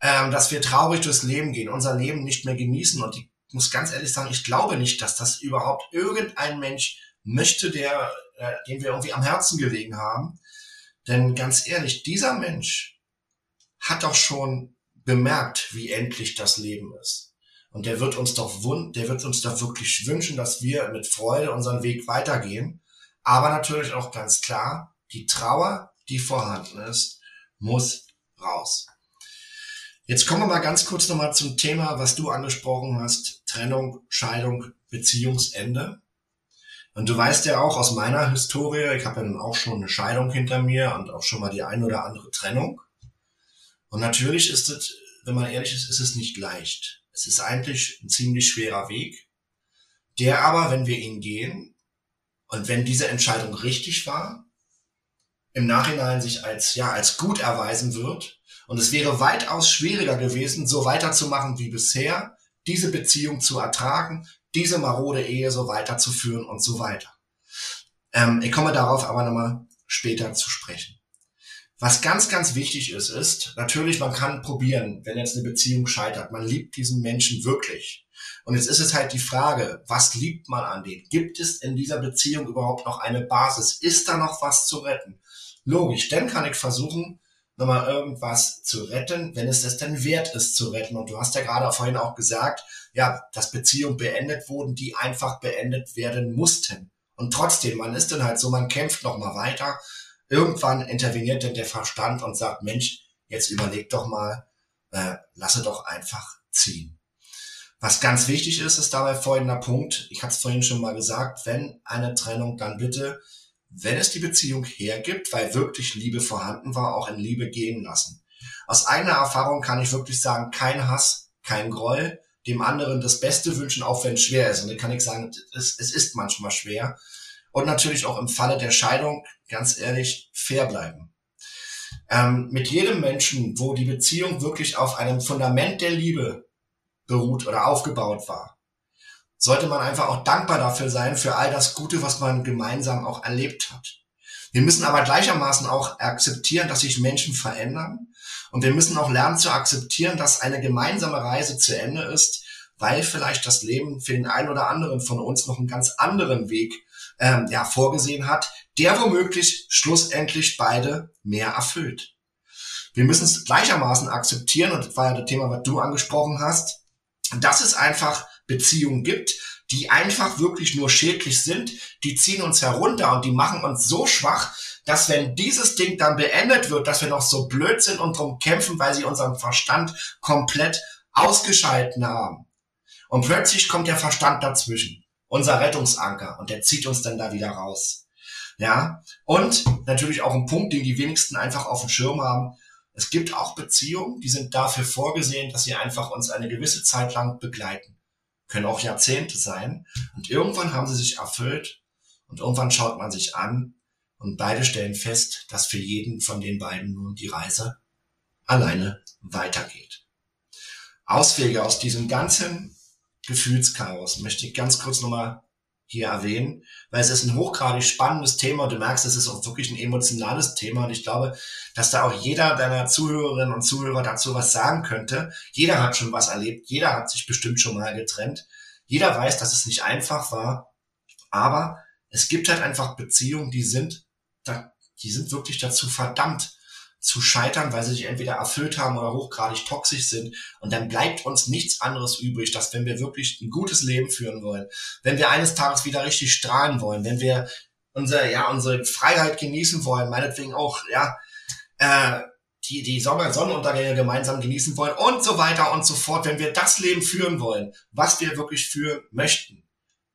ähm, dass wir traurig durchs Leben gehen, unser Leben nicht mehr genießen und ich muss ganz ehrlich sagen, ich glaube nicht, dass das überhaupt irgendein Mensch möchte, der, äh, den wir irgendwie am Herzen gelegen haben. Denn ganz ehrlich, dieser Mensch hat doch schon bemerkt, wie endlich das Leben ist. Und der wird uns doch wund, der wird uns doch wirklich wünschen, dass wir mit Freude unseren Weg weitergehen. Aber natürlich auch ganz klar, die Trauer, die vorhanden ist, muss raus. Jetzt kommen wir mal ganz kurz nochmal zum Thema, was du angesprochen hast. Trennung, Scheidung, Beziehungsende. Und du weißt ja auch aus meiner Historie, ich habe ja dann auch schon eine Scheidung hinter mir und auch schon mal die ein oder andere Trennung. Und natürlich ist es, wenn man ehrlich ist, ist es nicht leicht. Es ist eigentlich ein ziemlich schwerer Weg, der aber, wenn wir ihn gehen und wenn diese Entscheidung richtig war, im Nachhinein sich als, ja, als gut erweisen wird. Und es wäre weitaus schwieriger gewesen, so weiterzumachen wie bisher, diese Beziehung zu ertragen, diese marode Ehe so weiterzuführen und so weiter. Ähm, ich komme darauf aber nochmal später zu sprechen. Was ganz, ganz wichtig ist, ist, natürlich, man kann probieren, wenn jetzt eine Beziehung scheitert. Man liebt diesen Menschen wirklich. Und jetzt ist es halt die Frage, was liebt man an dem? Gibt es in dieser Beziehung überhaupt noch eine Basis? Ist da noch was zu retten? Logisch, dann kann ich versuchen, nochmal irgendwas zu retten, wenn es das denn wert ist zu retten. Und du hast ja gerade vorhin auch gesagt, ja, dass Beziehungen beendet wurden, die einfach beendet werden mussten. Und trotzdem, man ist dann halt so, man kämpft nochmal weiter Irgendwann interveniert denn der Verstand und sagt, Mensch, jetzt überleg doch mal, äh, lasse doch einfach ziehen. Was ganz wichtig ist, ist dabei folgender Punkt. Ich habe es vorhin schon mal gesagt, wenn eine Trennung, dann bitte, wenn es die Beziehung hergibt, weil wirklich Liebe vorhanden war, auch in Liebe gehen lassen. Aus eigener Erfahrung kann ich wirklich sagen, kein Hass, kein Groll, dem anderen das Beste wünschen, auch wenn es schwer ist. Und dann kann ich sagen, es, es ist manchmal schwer und natürlich auch im Falle der Scheidung, ganz ehrlich, fair bleiben. Ähm, mit jedem Menschen, wo die Beziehung wirklich auf einem Fundament der Liebe beruht oder aufgebaut war, sollte man einfach auch dankbar dafür sein, für all das Gute, was man gemeinsam auch erlebt hat. Wir müssen aber gleichermaßen auch akzeptieren, dass sich Menschen verändern. Und wir müssen auch lernen zu akzeptieren, dass eine gemeinsame Reise zu Ende ist, weil vielleicht das Leben für den einen oder anderen von uns noch einen ganz anderen Weg ähm, ja, vorgesehen hat, der womöglich schlussendlich beide mehr erfüllt. Wir müssen es gleichermaßen akzeptieren, und das war ja das Thema, was du angesprochen hast, dass es einfach Beziehungen gibt, die einfach wirklich nur schädlich sind, die ziehen uns herunter und die machen uns so schwach, dass wenn dieses Ding dann beendet wird, dass wir noch so blöd sind und drum kämpfen, weil sie unseren Verstand komplett ausgeschalten haben. Und plötzlich kommt der Verstand dazwischen unser Rettungsanker und der zieht uns dann da wieder raus. Ja, und natürlich auch ein Punkt, den die wenigsten einfach auf dem Schirm haben. Es gibt auch Beziehungen, die sind dafür vorgesehen, dass sie einfach uns eine gewisse Zeit lang begleiten. Können auch Jahrzehnte sein. Und irgendwann haben sie sich erfüllt und irgendwann schaut man sich an und beide stellen fest, dass für jeden von den beiden nun die Reise alleine weitergeht. Auswege aus diesem ganzen Gefühlschaos möchte ich ganz kurz nochmal hier erwähnen, weil es ist ein hochgradig spannendes Thema und du merkst, es ist auch wirklich ein emotionales Thema und ich glaube, dass da auch jeder deiner Zuhörerinnen und Zuhörer dazu was sagen könnte. Jeder hat schon was erlebt, jeder hat sich bestimmt schon mal getrennt. Jeder weiß, dass es nicht einfach war, aber es gibt halt einfach Beziehungen, die sind, die sind wirklich dazu verdammt, zu scheitern, weil sie sich entweder erfüllt haben oder hochgradig toxisch sind. Und dann bleibt uns nichts anderes übrig, dass wenn wir wirklich ein gutes Leben führen wollen, wenn wir eines Tages wieder richtig strahlen wollen, wenn wir unsere, ja, unsere Freiheit genießen wollen, meinetwegen auch, ja, äh, die, die Sommer Sonnenuntergänge gemeinsam genießen wollen und so weiter und so fort. Wenn wir das Leben führen wollen, was wir wirklich führen möchten,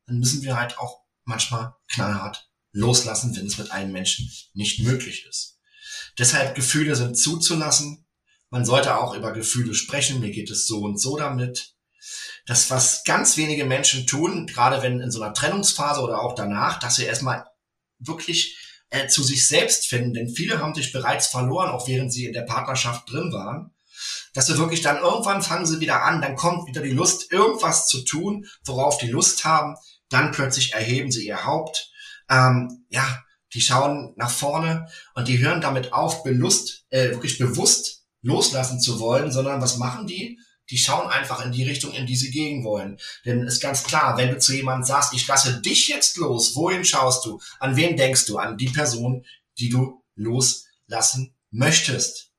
dann müssen wir halt auch manchmal knallhart loslassen, wenn es mit einem Menschen nicht möglich ist. Deshalb Gefühle sind zuzulassen. Man sollte auch über Gefühle sprechen. Mir geht es so und so damit. Das, was ganz wenige Menschen tun, gerade wenn in so einer Trennungsphase oder auch danach, dass sie erstmal wirklich äh, zu sich selbst finden, denn viele haben sich bereits verloren, auch während sie in der Partnerschaft drin waren, dass sie wirklich dann irgendwann fangen sie wieder an, dann kommt wieder die Lust, irgendwas zu tun, worauf die Lust haben, dann plötzlich erheben sie ihr Haupt, ähm, ja, die schauen nach vorne und die hören damit auf, belust, äh, wirklich bewusst loslassen zu wollen, sondern was machen die? Die schauen einfach in die Richtung, in die sie gehen wollen. Denn ist ganz klar, wenn du zu jemandem sagst, ich lasse dich jetzt los, wohin schaust du? An wen denkst du? An die Person, die du loslassen möchtest.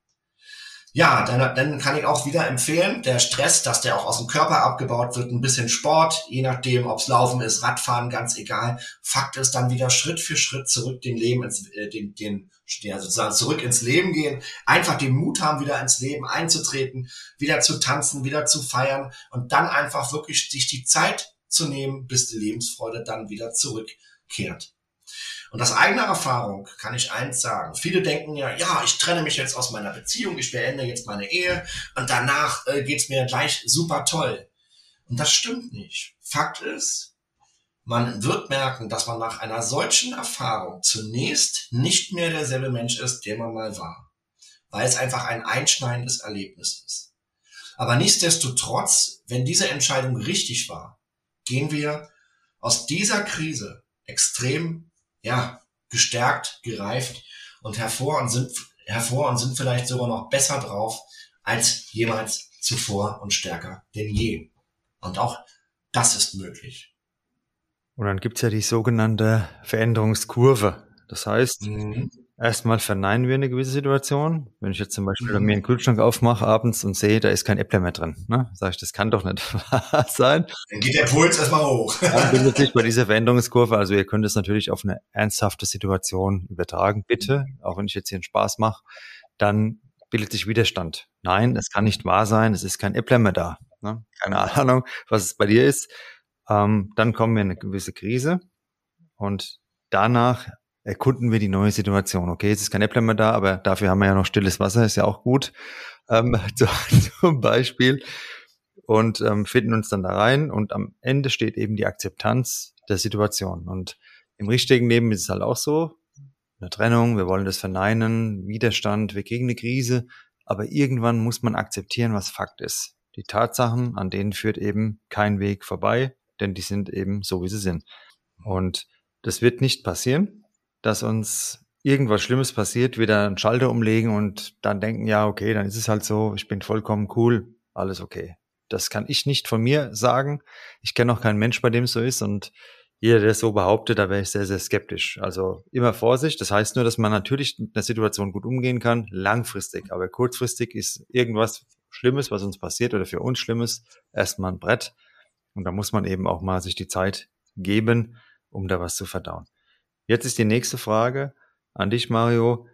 Ja, dann, dann kann ich auch wieder empfehlen, der Stress, dass der auch aus dem Körper abgebaut wird, ein bisschen Sport, je nachdem, ob's Laufen ist, Radfahren, ganz egal. Fakt ist dann wieder Schritt für Schritt zurück den Leben ins, äh, den, den, ja, sozusagen zurück ins Leben gehen, einfach den Mut haben, wieder ins Leben einzutreten, wieder zu tanzen, wieder zu feiern und dann einfach wirklich sich die Zeit zu nehmen, bis die Lebensfreude dann wieder zurückkehrt. Und aus eigener Erfahrung kann ich eins sagen. Viele denken ja, ja, ich trenne mich jetzt aus meiner Beziehung, ich beende jetzt meine Ehe und danach äh, geht's mir gleich super toll. Und das stimmt nicht. Fakt ist, man wird merken, dass man nach einer solchen Erfahrung zunächst nicht mehr derselbe Mensch ist, der man mal war. Weil es einfach ein einschneidendes Erlebnis ist. Aber nichtsdestotrotz, wenn diese Entscheidung richtig war, gehen wir aus dieser Krise extrem ja, gestärkt, gereift und hervor und sind hervor und sind vielleicht sogar noch besser drauf als jemals zuvor und stärker denn je. Und auch das ist möglich. Und dann gibt's ja die sogenannte Veränderungskurve. Das heißt, mhm. Erstmal verneinen wir eine gewisse Situation. Wenn ich jetzt zum Beispiel mhm. mir einen Kühlschrank aufmache abends und sehe, da ist kein Äppler mehr drin, ne? sage ich, das kann doch nicht wahr sein. Dann geht der Puls erstmal hoch. Dann bildet sich bei dieser Veränderungskurve, also ihr könnt es natürlich auf eine ernsthafte Situation übertragen, bitte, auch wenn ich jetzt hier einen Spaß mache, dann bildet sich Widerstand. Nein, es kann nicht wahr sein, es ist kein Äppler mehr da. Ne? Keine Ahnung, was es bei dir ist. Ähm, dann kommen wir in eine gewisse Krise und danach erkunden wir die neue Situation. Okay, jetzt ist kein Äppler mehr da, aber dafür haben wir ja noch stilles Wasser, ist ja auch gut, ähm, zum Beispiel. Und ähm, finden uns dann da rein und am Ende steht eben die Akzeptanz der Situation. Und im richtigen Leben ist es halt auch so, eine Trennung, wir wollen das verneinen, Widerstand, wir kriegen eine Krise, aber irgendwann muss man akzeptieren, was Fakt ist. Die Tatsachen, an denen führt eben kein Weg vorbei, denn die sind eben so, wie sie sind. Und das wird nicht passieren, dass uns irgendwas Schlimmes passiert, wieder einen Schalter umlegen und dann denken, ja, okay, dann ist es halt so, ich bin vollkommen cool, alles okay. Das kann ich nicht von mir sagen. Ich kenne auch keinen Mensch, bei dem es so ist und jeder, der es so behauptet, da wäre ich sehr, sehr skeptisch. Also immer Vorsicht. Das heißt nur, dass man natürlich mit der Situation gut umgehen kann, langfristig. Aber kurzfristig ist irgendwas Schlimmes, was uns passiert oder für uns Schlimmes, erstmal ein Brett. Und da muss man eben auch mal sich die Zeit geben, um da was zu verdauen. Jetzt ist die nächste Frage an dich, Mario.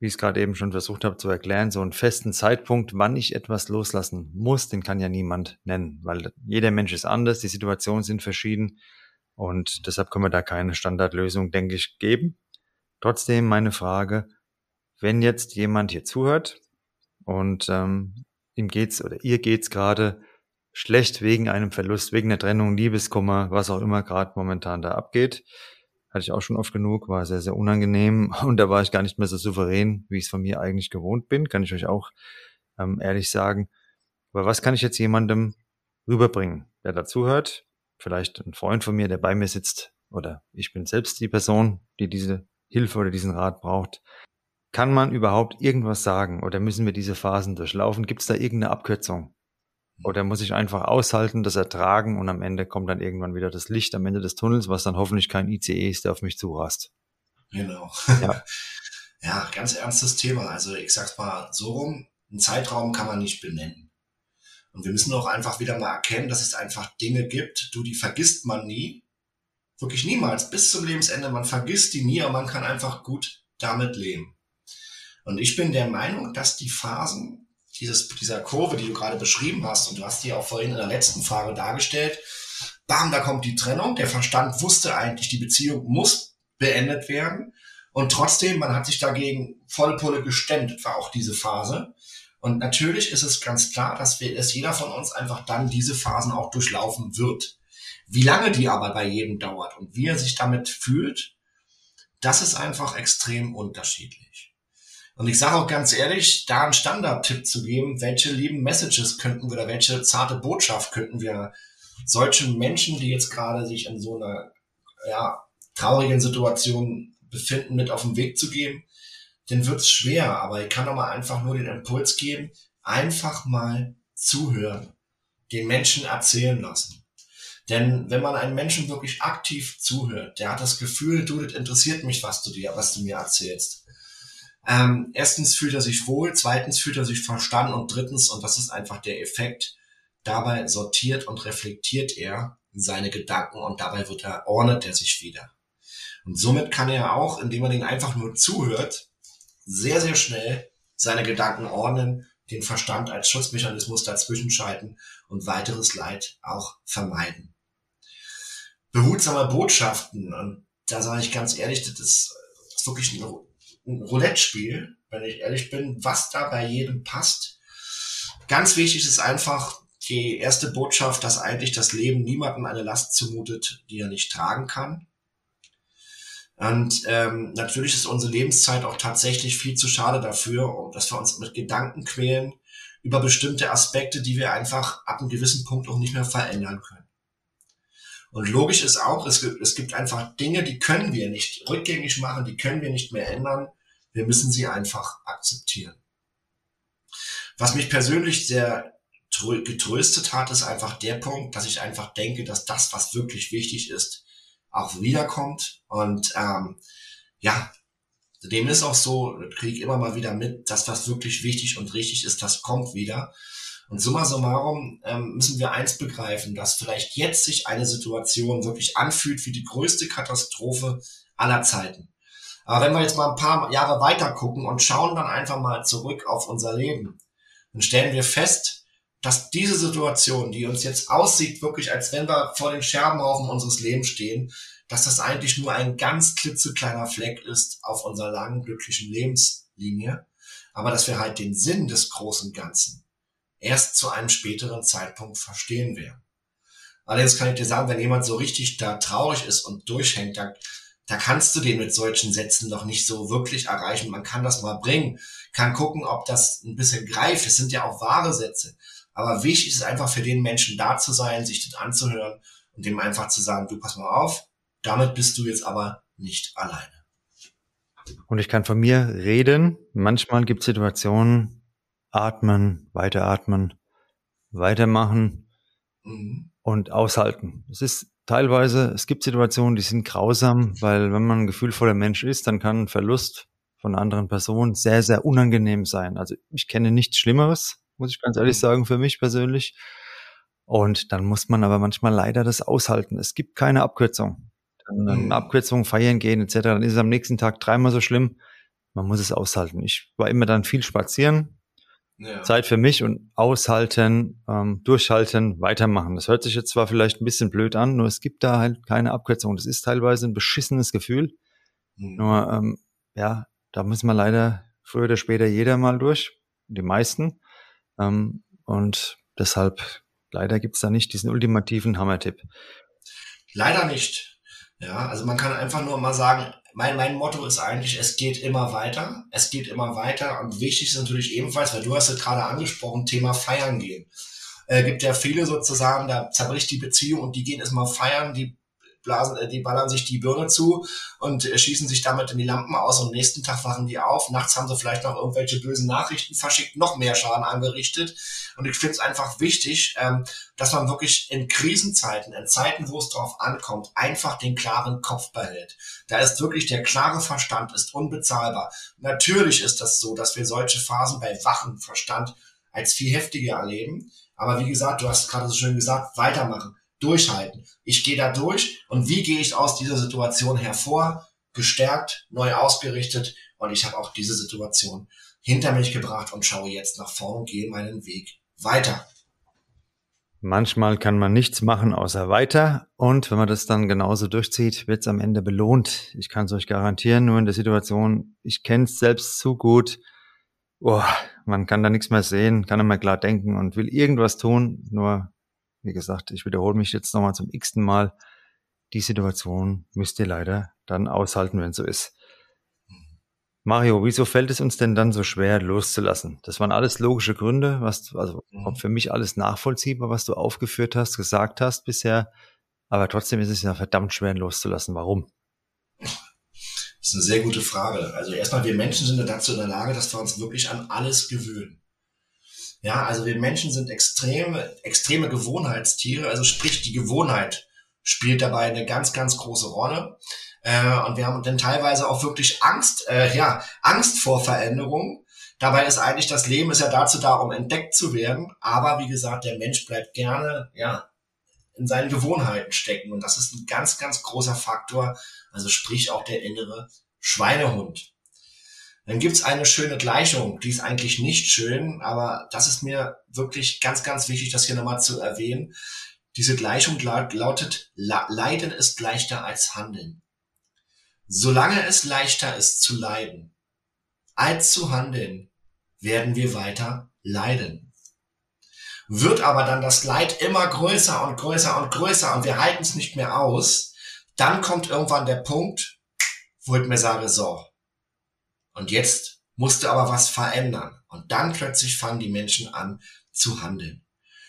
Wie ich es gerade eben schon versucht habe zu erklären, so einen festen Zeitpunkt, wann ich etwas loslassen muss, den kann ja niemand nennen, weil jeder Mensch ist anders, die Situationen sind verschieden und deshalb können wir da keine Standardlösung, denke ich, geben. Trotzdem meine Frage, wenn jetzt jemand hier zuhört und ähm, ihm geht's oder ihr geht's gerade schlecht wegen einem Verlust, wegen der Trennung, Liebeskummer, was auch immer gerade momentan da abgeht, hatte ich auch schon oft genug, war sehr, sehr unangenehm und da war ich gar nicht mehr so souverän, wie ich es von mir eigentlich gewohnt bin, kann ich euch auch ähm, ehrlich sagen. Aber was kann ich jetzt jemandem rüberbringen, der dazuhört? Vielleicht ein Freund von mir, der bei mir sitzt oder ich bin selbst die Person, die diese Hilfe oder diesen Rat braucht. Kann man überhaupt irgendwas sagen oder müssen wir diese Phasen durchlaufen? Gibt es da irgendeine Abkürzung? Oder muss ich einfach aushalten, das ertragen und am Ende kommt dann irgendwann wieder das Licht am Ende des Tunnels, was dann hoffentlich kein ICE ist, der auf mich zurast. Genau. Ja. ja, ganz ernstes Thema. Also ich sag's mal so rum, einen Zeitraum kann man nicht benennen. Und wir müssen auch einfach wieder mal erkennen, dass es einfach Dinge gibt, du, die vergisst man nie. Wirklich niemals, bis zum Lebensende. Man vergisst die nie, aber man kann einfach gut damit leben. Und ich bin der Meinung, dass die Phasen dieses, dieser Kurve, die du gerade beschrieben hast, und du hast die auch vorhin in der letzten Frage dargestellt, bam, da kommt die Trennung. Der Verstand wusste eigentlich, die Beziehung muss beendet werden. Und trotzdem, man hat sich dagegen volle Pulle gestemmt, war auch diese Phase. Und natürlich ist es ganz klar, dass wir, dass jeder von uns einfach dann diese Phasen auch durchlaufen wird. Wie lange die aber bei jedem dauert und wie er sich damit fühlt, das ist einfach extrem unterschiedlich. Und ich sage auch ganz ehrlich, da einen Standardtipp zu geben, welche lieben Messages könnten wir oder welche zarte Botschaft könnten wir solchen Menschen, die jetzt gerade sich in so einer ja, traurigen Situation befinden, mit auf den Weg zu geben, dann wird's schwer. Aber ich kann doch mal einfach nur den Impuls geben, einfach mal zuhören, den Menschen erzählen lassen. Denn wenn man einem Menschen wirklich aktiv zuhört, der hat das Gefühl, du, das interessiert mich, was du dir, was du mir erzählst ähm, erstens fühlt er sich wohl, zweitens fühlt er sich verstanden und drittens, und das ist einfach der Effekt, dabei sortiert und reflektiert er seine Gedanken und dabei wird er, ordnet er sich wieder. Und somit kann er auch, indem er den einfach nur zuhört, sehr, sehr schnell seine Gedanken ordnen, den Verstand als Schutzmechanismus dazwischen schalten und weiteres Leid auch vermeiden. Behutsame Botschaften, und da sage ich ganz ehrlich, das ist, wirklich ein ein Roulette-Spiel, wenn ich ehrlich bin, was da bei jedem passt. Ganz wichtig ist einfach die erste Botschaft, dass eigentlich das Leben niemandem eine Last zumutet, die er nicht tragen kann. Und ähm, natürlich ist unsere Lebenszeit auch tatsächlich viel zu schade dafür, dass wir uns mit Gedanken quälen über bestimmte Aspekte, die wir einfach ab einem gewissen Punkt auch nicht mehr verändern können. Und logisch ist auch, es gibt, es gibt einfach Dinge, die können wir nicht rückgängig machen, die können wir nicht mehr ändern. Wir müssen sie einfach akzeptieren. Was mich persönlich sehr getröstet hat, ist einfach der Punkt, dass ich einfach denke, dass das, was wirklich wichtig ist, auch wiederkommt. Und ähm, ja, dem ist auch so, kriege ich immer mal wieder mit, dass was wirklich wichtig und richtig ist, das kommt wieder. Und summa summarum ähm, müssen wir eins begreifen, dass vielleicht jetzt sich eine Situation wirklich anfühlt wie die größte Katastrophe aller Zeiten. Aber wenn wir jetzt mal ein paar Jahre weiter gucken und schauen dann einfach mal zurück auf unser Leben, dann stellen wir fest, dass diese Situation, die uns jetzt aussieht, wirklich als wenn wir vor den Scherbenhaufen unseres Lebens stehen, dass das eigentlich nur ein ganz klitzekleiner Fleck ist auf unserer langen, glücklichen Lebenslinie, aber dass wir halt den Sinn des großen Ganzen erst zu einem späteren Zeitpunkt verstehen werden. Allerdings kann ich dir sagen, wenn jemand so richtig da traurig ist und durchhängt, da, da kannst du den mit solchen Sätzen noch nicht so wirklich erreichen. Man kann das mal bringen, kann gucken, ob das ein bisschen greift. Es sind ja auch wahre Sätze. Aber wichtig ist einfach für den Menschen da zu sein, sich das anzuhören und dem einfach zu sagen, du pass mal auf, damit bist du jetzt aber nicht alleine. Und ich kann von mir reden. Manchmal gibt es Situationen, atmen, weiteratmen, weitermachen mhm. und aushalten. Es ist teilweise, es gibt Situationen, die sind grausam, weil wenn man ein gefühlvoller Mensch ist, dann kann ein Verlust von einer anderen Person sehr, sehr unangenehm sein. Also ich kenne nichts Schlimmeres, muss ich ganz ehrlich mhm. sagen, für mich persönlich. Und dann muss man aber manchmal leider das aushalten. Es gibt keine Abkürzung. Dann eine mhm. Abkürzung feiern gehen etc., dann ist es am nächsten Tag dreimal so schlimm. Man muss es aushalten. Ich war immer dann viel spazieren, ja. Zeit für mich und aushalten, ähm, durchhalten, weitermachen. Das hört sich jetzt zwar vielleicht ein bisschen blöd an, nur es gibt da halt keine Abkürzung. Das ist teilweise ein beschissenes Gefühl. Mhm. Nur, ähm, ja, da muss man leider früher oder später jeder mal durch, die meisten. Ähm, und deshalb, leider gibt's da nicht diesen ultimativen Hammertipp. Leider nicht. Ja, also man kann einfach nur mal sagen, mein, mein Motto ist eigentlich, es geht immer weiter. Es geht immer weiter. Und wichtig ist natürlich ebenfalls, weil du hast es gerade angesprochen, Thema Feiern gehen. Äh, gibt ja viele sozusagen, da zerbricht die Beziehung und die gehen erstmal feiern, die blasen, äh, die ballern sich die Birne zu und äh, schießen sich damit in die Lampen aus und nächsten Tag wachen die auf. Nachts haben sie vielleicht noch irgendwelche bösen Nachrichten verschickt, noch mehr Schaden angerichtet. Und ich finde es einfach wichtig, ähm, dass man wirklich in Krisenzeiten, in Zeiten, wo es drauf ankommt, einfach den klaren Kopf behält. Da ist wirklich der klare Verstand ist unbezahlbar. Natürlich ist das so, dass wir solche Phasen bei wachem Verstand als viel heftiger erleben. Aber wie gesagt, du hast gerade so schön gesagt, weitermachen, durchhalten. Ich gehe da durch und wie gehe ich aus dieser Situation hervor? Gestärkt, neu ausgerichtet und ich habe auch diese Situation hinter mich gebracht und schaue jetzt nach vorne und gehe meinen Weg weiter. Manchmal kann man nichts machen außer weiter und wenn man das dann genauso durchzieht, wird es am Ende belohnt. Ich kann es euch garantieren, nur in der Situation, ich kenne es selbst zu gut, boah, man kann da nichts mehr sehen, kann immer klar denken und will irgendwas tun. Nur, wie gesagt, ich wiederhole mich jetzt nochmal zum x-ten Mal. Die Situation müsst ihr leider dann aushalten, wenn es so ist. Mario, wieso fällt es uns denn dann so schwer loszulassen? Das waren alles logische Gründe, was also mhm. für mich alles nachvollziehbar, was du aufgeführt hast, gesagt hast bisher, aber trotzdem ist es ja verdammt schwer loszulassen. Warum? Das ist eine sehr gute Frage. Also erstmal, wir Menschen sind dazu in der Lage, dass wir uns wirklich an alles gewöhnen. Ja, also wir Menschen sind extreme, extreme Gewohnheitstiere, also sprich die Gewohnheit spielt dabei eine ganz, ganz große Rolle. Äh, und wir haben dann teilweise auch wirklich Angst, äh, ja, Angst vor Veränderung. Dabei ist eigentlich das Leben ist ja dazu da, um entdeckt zu werden. Aber wie gesagt, der Mensch bleibt gerne, ja, in seinen Gewohnheiten stecken. Und das ist ein ganz, ganz großer Faktor, also sprich auch der innere Schweinehund. Dann gibt's eine schöne Gleichung, die ist eigentlich nicht schön, aber das ist mir wirklich ganz, ganz wichtig, das hier nochmal zu erwähnen. Diese Gleichung lautet, Leiden ist leichter als Handeln. Solange es leichter ist zu leiden, als zu handeln, werden wir weiter leiden. Wird aber dann das Leid immer größer und größer und größer und wir halten es nicht mehr aus, dann kommt irgendwann der Punkt, wo ich mir sage, so, und jetzt musste aber was verändern. Und dann plötzlich fangen die Menschen an zu handeln.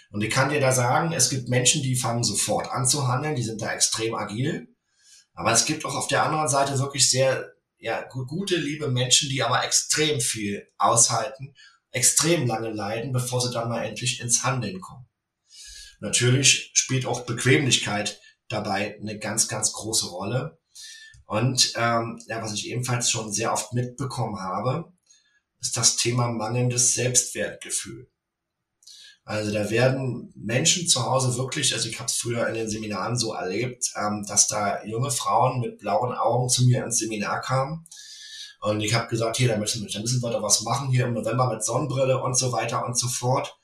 Und ich kann dir da sagen, es gibt Menschen, die fangen sofort an zu handeln, die sind da extrem agil. Aber es gibt auch auf der anderen Seite wirklich sehr ja, gute, liebe Menschen, die aber extrem viel aushalten, extrem lange leiden, bevor sie dann mal endlich ins Handeln kommen. Natürlich spielt auch Bequemlichkeit dabei eine ganz, ganz große Rolle. Und ähm, ja, was ich ebenfalls schon sehr oft mitbekommen habe, ist das Thema mangelndes Selbstwertgefühl. Also da werden Menschen zu Hause wirklich, also ich habe es früher in den Seminaren so erlebt, ähm, dass da junge Frauen mit blauen Augen zu mir ins Seminar kamen. Und ich habe gesagt, hier, da müssen, da müssen wir doch was machen hier im November mit Sonnenbrille und so weiter und so fort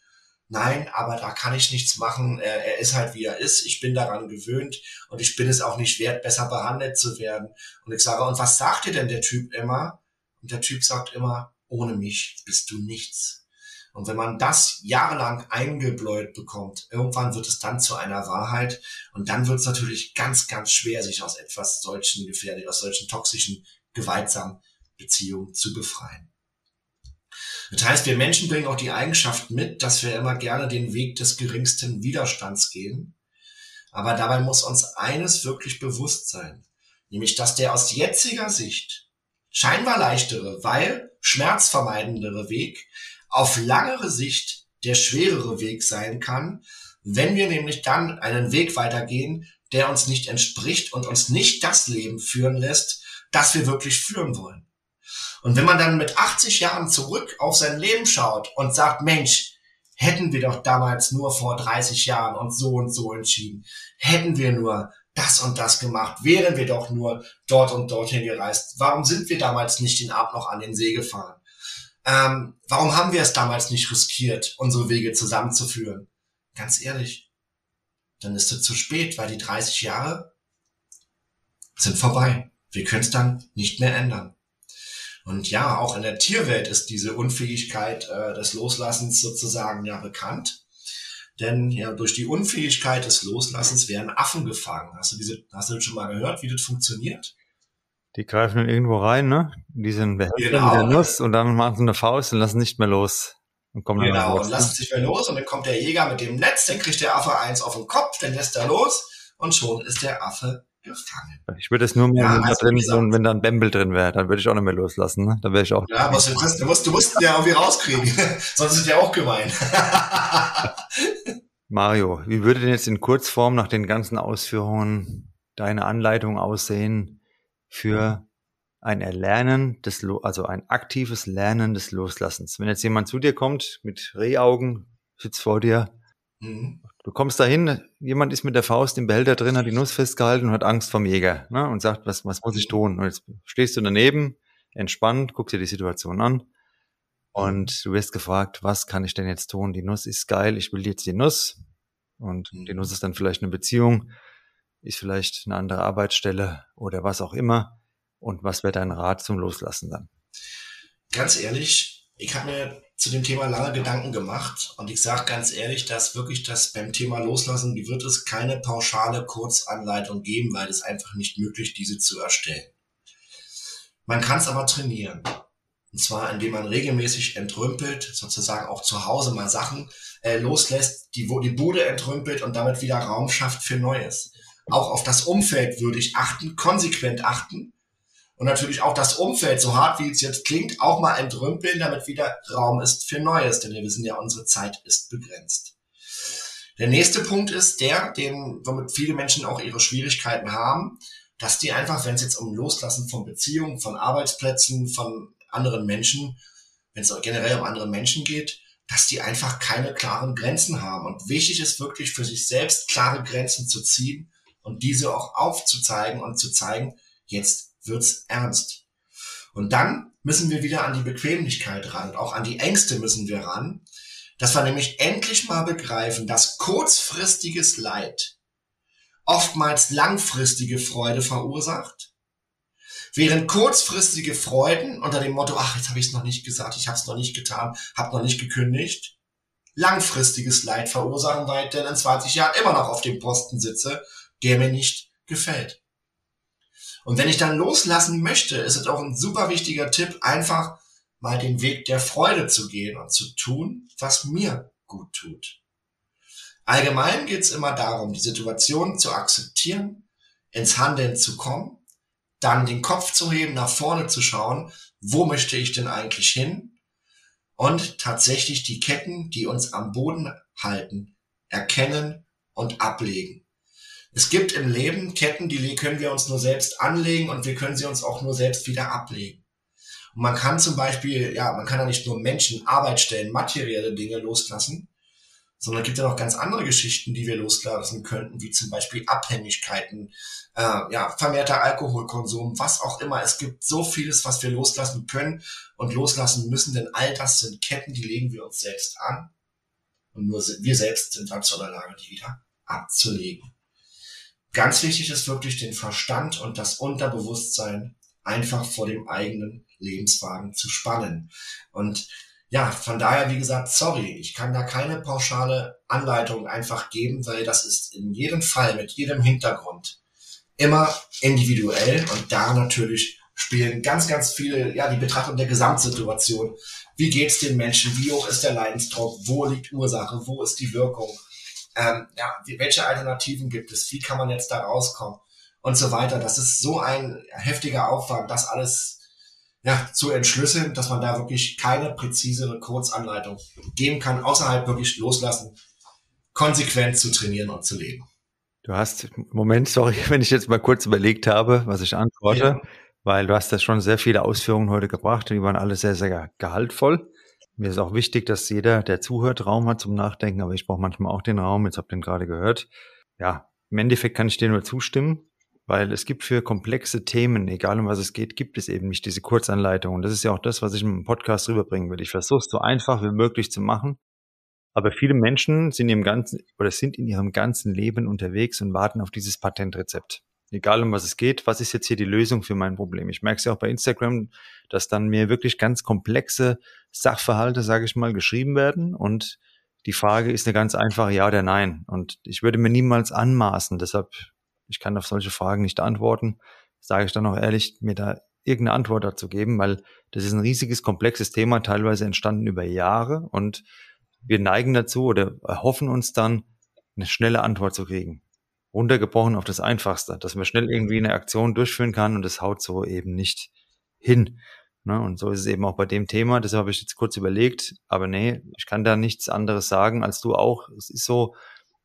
nein, aber da kann ich nichts machen, er, ist halt wie er ist, ich bin daran gewöhnt und ich bin es auch nicht wert, besser behandelt zu werden. Und ich sage, und was sagt dir denn der Typ immer? Und der Typ sagt immer, ohne mich bist du nichts. Und wenn man das jahrelang eingebläut bekommt, irgendwann wird es dann zu einer Wahrheit und dann wird es natürlich ganz, ganz schwer, sich aus etwas solchen gefährlich, aus solchen toxischen, gewaltsamen Beziehungen zu befreien. Das heißt, wir Menschen bringen auch die Eigenschaft mit, dass wir immer gerne den Weg des geringsten Widerstands gehen. Aber dabei muss uns eines wirklich bewusst sein, nämlich dass der aus jetziger Sicht scheinbar leichtere, weil schmerzvermeidendere Weg auf langere Sicht der schwerere Weg sein kann, wenn wir nämlich dann einen Weg weitergehen, der uns nicht entspricht und uns nicht das Leben führen lässt, das wir wirklich führen wollen. Und wenn man dann mit 80 Jahren zurück auf sein Leben schaut und sagt, Mensch, hätten wir doch damals nur vor 30 Jahren und so und so entschieden, hätten wir nur das und das gemacht, wären wir doch nur dort und dorthin gereist. Warum sind wir damals nicht den Abend noch an den See gefahren? Ähm, warum haben wir es damals nicht riskiert, unsere Wege zusammenzuführen? Ganz ehrlich, dann ist es zu spät, weil die 30 Jahre sind vorbei. Wir können es dann nicht mehr ändern. Und ja, auch in der Tierwelt ist diese Unfähigkeit äh, des Loslassens sozusagen ja bekannt. Denn ja, durch die Unfähigkeit des Loslassens werden Affen gefangen. Hast du diese, hast du das schon mal gehört, wie das funktioniert? Die greifen dann irgendwo rein, ne? Die sind behält genau. mit der Nuss und dann machen sie eine Faust und lassen nicht mehr los. Und kommen genau, und lassen sich mehr los und dann kommt der Jäger mit dem Netz, dann kriegt der Affe eins auf den Kopf, dann lässt er los und schon ist der Affe gefangen. Ich würde es nur mehr, ja, wenn, also, da drin, so, wenn da ein Bembel drin wäre, dann würde ich auch nicht mehr loslassen. Ne? Dann wäre ich auch. Ja, aber du, du, musst, du musst ja irgendwie rauskriegen, sonst ist ja auch gemein. Mario, wie würde denn jetzt in Kurzform nach den ganzen Ausführungen deine Anleitung aussehen für ein Erlernen des, also ein aktives Lernen des Loslassens? Wenn jetzt jemand zu dir kommt mit Rehaugen, sitzt vor dir, mhm. Du kommst dahin, jemand ist mit der Faust im Behälter drin, hat die Nuss festgehalten und hat Angst vom Jäger ne, und sagt, was, was muss ich mhm. tun? Und jetzt stehst du daneben, entspannt, guckst dir die Situation an und du wirst gefragt, was kann ich denn jetzt tun? Die Nuss ist geil, ich will jetzt die Nuss. Und die Nuss ist dann vielleicht eine Beziehung, ist vielleicht eine andere Arbeitsstelle oder was auch immer. Und was wäre dein Rat zum Loslassen dann? Ganz ehrlich, ich habe mir zu dem Thema lange Gedanken gemacht und ich sage ganz ehrlich, dass wirklich das beim Thema Loslassen, die wird es keine pauschale Kurzanleitung geben, weil es einfach nicht möglich, diese zu erstellen. Man kann es aber trainieren. Und zwar, indem man regelmäßig entrümpelt, sozusagen auch zu Hause mal Sachen äh, loslässt, die, wo die Bude entrümpelt und damit wieder Raum schafft für Neues. Auch auf das Umfeld würde ich achten, konsequent achten. Und natürlich auch das Umfeld, so hart wie es jetzt klingt, auch mal entrümpeln, damit wieder Raum ist für Neues. Denn wir wissen ja, unsere Zeit ist begrenzt. Der nächste Punkt ist der, den, womit viele Menschen auch ihre Schwierigkeiten haben, dass die einfach, wenn es jetzt um Loslassen von Beziehungen, von Arbeitsplätzen, von anderen Menschen, wenn es generell um andere Menschen geht, dass die einfach keine klaren Grenzen haben. Und wichtig ist wirklich für sich selbst klare Grenzen zu ziehen und diese auch aufzuzeigen und zu zeigen, jetzt wird's ernst. Und dann müssen wir wieder an die Bequemlichkeit ran, auch an die Ängste müssen wir ran, dass wir nämlich endlich mal begreifen, dass kurzfristiges Leid oftmals langfristige Freude verursacht Während kurzfristige Freuden unter dem Motto, ach, jetzt habe ich es noch nicht gesagt, ich habe es noch nicht getan, habe noch nicht gekündigt, langfristiges Leid verursachen, weil ich denn in 20 Jahren immer noch auf dem Posten sitze, der mir nicht gefällt. Und wenn ich dann loslassen möchte, ist es auch ein super wichtiger Tipp, einfach mal den Weg der Freude zu gehen und zu tun, was mir gut tut. Allgemein geht es immer darum, die Situation zu akzeptieren, ins Handeln zu kommen dann den Kopf zu heben, nach vorne zu schauen, wo möchte ich denn eigentlich hin? Und tatsächlich die Ketten, die uns am Boden halten, erkennen und ablegen. Es gibt im Leben Ketten, die können wir uns nur selbst anlegen und wir können sie uns auch nur selbst wieder ablegen. Und man kann zum Beispiel, ja, man kann ja nicht nur Menschen, Arbeitsstellen, materielle Dinge loslassen, sondern es gibt ja noch ganz andere Geschichten, die wir loslassen könnten, wie zum Beispiel Abhängigkeiten, äh, ja, vermehrter Alkoholkonsum, was auch immer. Es gibt so vieles, was wir loslassen können und loslassen müssen, denn all das sind Ketten, die legen wir uns selbst an. Und nur wir selbst sind dazu in der Lage, die wieder abzulegen. Ganz wichtig ist wirklich den Verstand und das Unterbewusstsein einfach vor dem eigenen Lebenswagen zu spannen. Und ja, von daher, wie gesagt, sorry, ich kann da keine pauschale Anleitung einfach geben, weil das ist in jedem Fall mit jedem Hintergrund immer individuell und da natürlich spielen ganz, ganz viele, ja, die Betrachtung der Gesamtsituation. Wie geht's den Menschen? Wie hoch ist der Leidensdruck? Wo liegt Ursache? Wo ist die Wirkung? Ähm, ja, welche Alternativen gibt es? Wie kann man jetzt da rauskommen? Und so weiter. Das ist so ein heftiger Aufwand, das alles ja, zu entschlüsseln, dass man da wirklich keine präzisere Kurzanleitung geben kann, außerhalb wirklich loslassen, konsequent zu trainieren und zu leben. Du hast, Moment, sorry, wenn ich jetzt mal kurz überlegt habe, was ich antworte, ja. weil du hast da schon sehr viele Ausführungen heute gebracht und die waren alle sehr, sehr gehaltvoll. Mir ist auch wichtig, dass jeder, der zuhört, Raum hat zum Nachdenken, aber ich brauche manchmal auch den Raum, jetzt habt ihr ihn gerade gehört. Ja, im Endeffekt kann ich dir nur zustimmen weil es gibt für komplexe Themen, egal um was es geht, gibt es eben nicht diese Kurzanleitung. Und das ist ja auch das, was ich im Podcast rüberbringen will. Ich versuche es so einfach wie möglich zu machen. Aber viele Menschen sind im ganzen oder sind in ihrem ganzen Leben unterwegs und warten auf dieses Patentrezept. Egal um was es geht, was ist jetzt hier die Lösung für mein Problem? Ich merke es ja auch bei Instagram, dass dann mir wirklich ganz komplexe Sachverhalte, sage ich mal, geschrieben werden und die Frage ist eine ganz einfache Ja oder Nein. Und ich würde mir niemals anmaßen, deshalb ich kann auf solche Fragen nicht antworten, sage ich dann auch ehrlich, mir da irgendeine Antwort dazu geben, weil das ist ein riesiges, komplexes Thema, teilweise entstanden über Jahre und wir neigen dazu oder erhoffen uns dann, eine schnelle Antwort zu kriegen. Runtergebrochen auf das Einfachste, dass man schnell irgendwie eine Aktion durchführen kann und das haut so eben nicht hin. Ne? Und so ist es eben auch bei dem Thema. Deshalb habe ich jetzt kurz überlegt, aber nee, ich kann da nichts anderes sagen als du auch. Es ist so,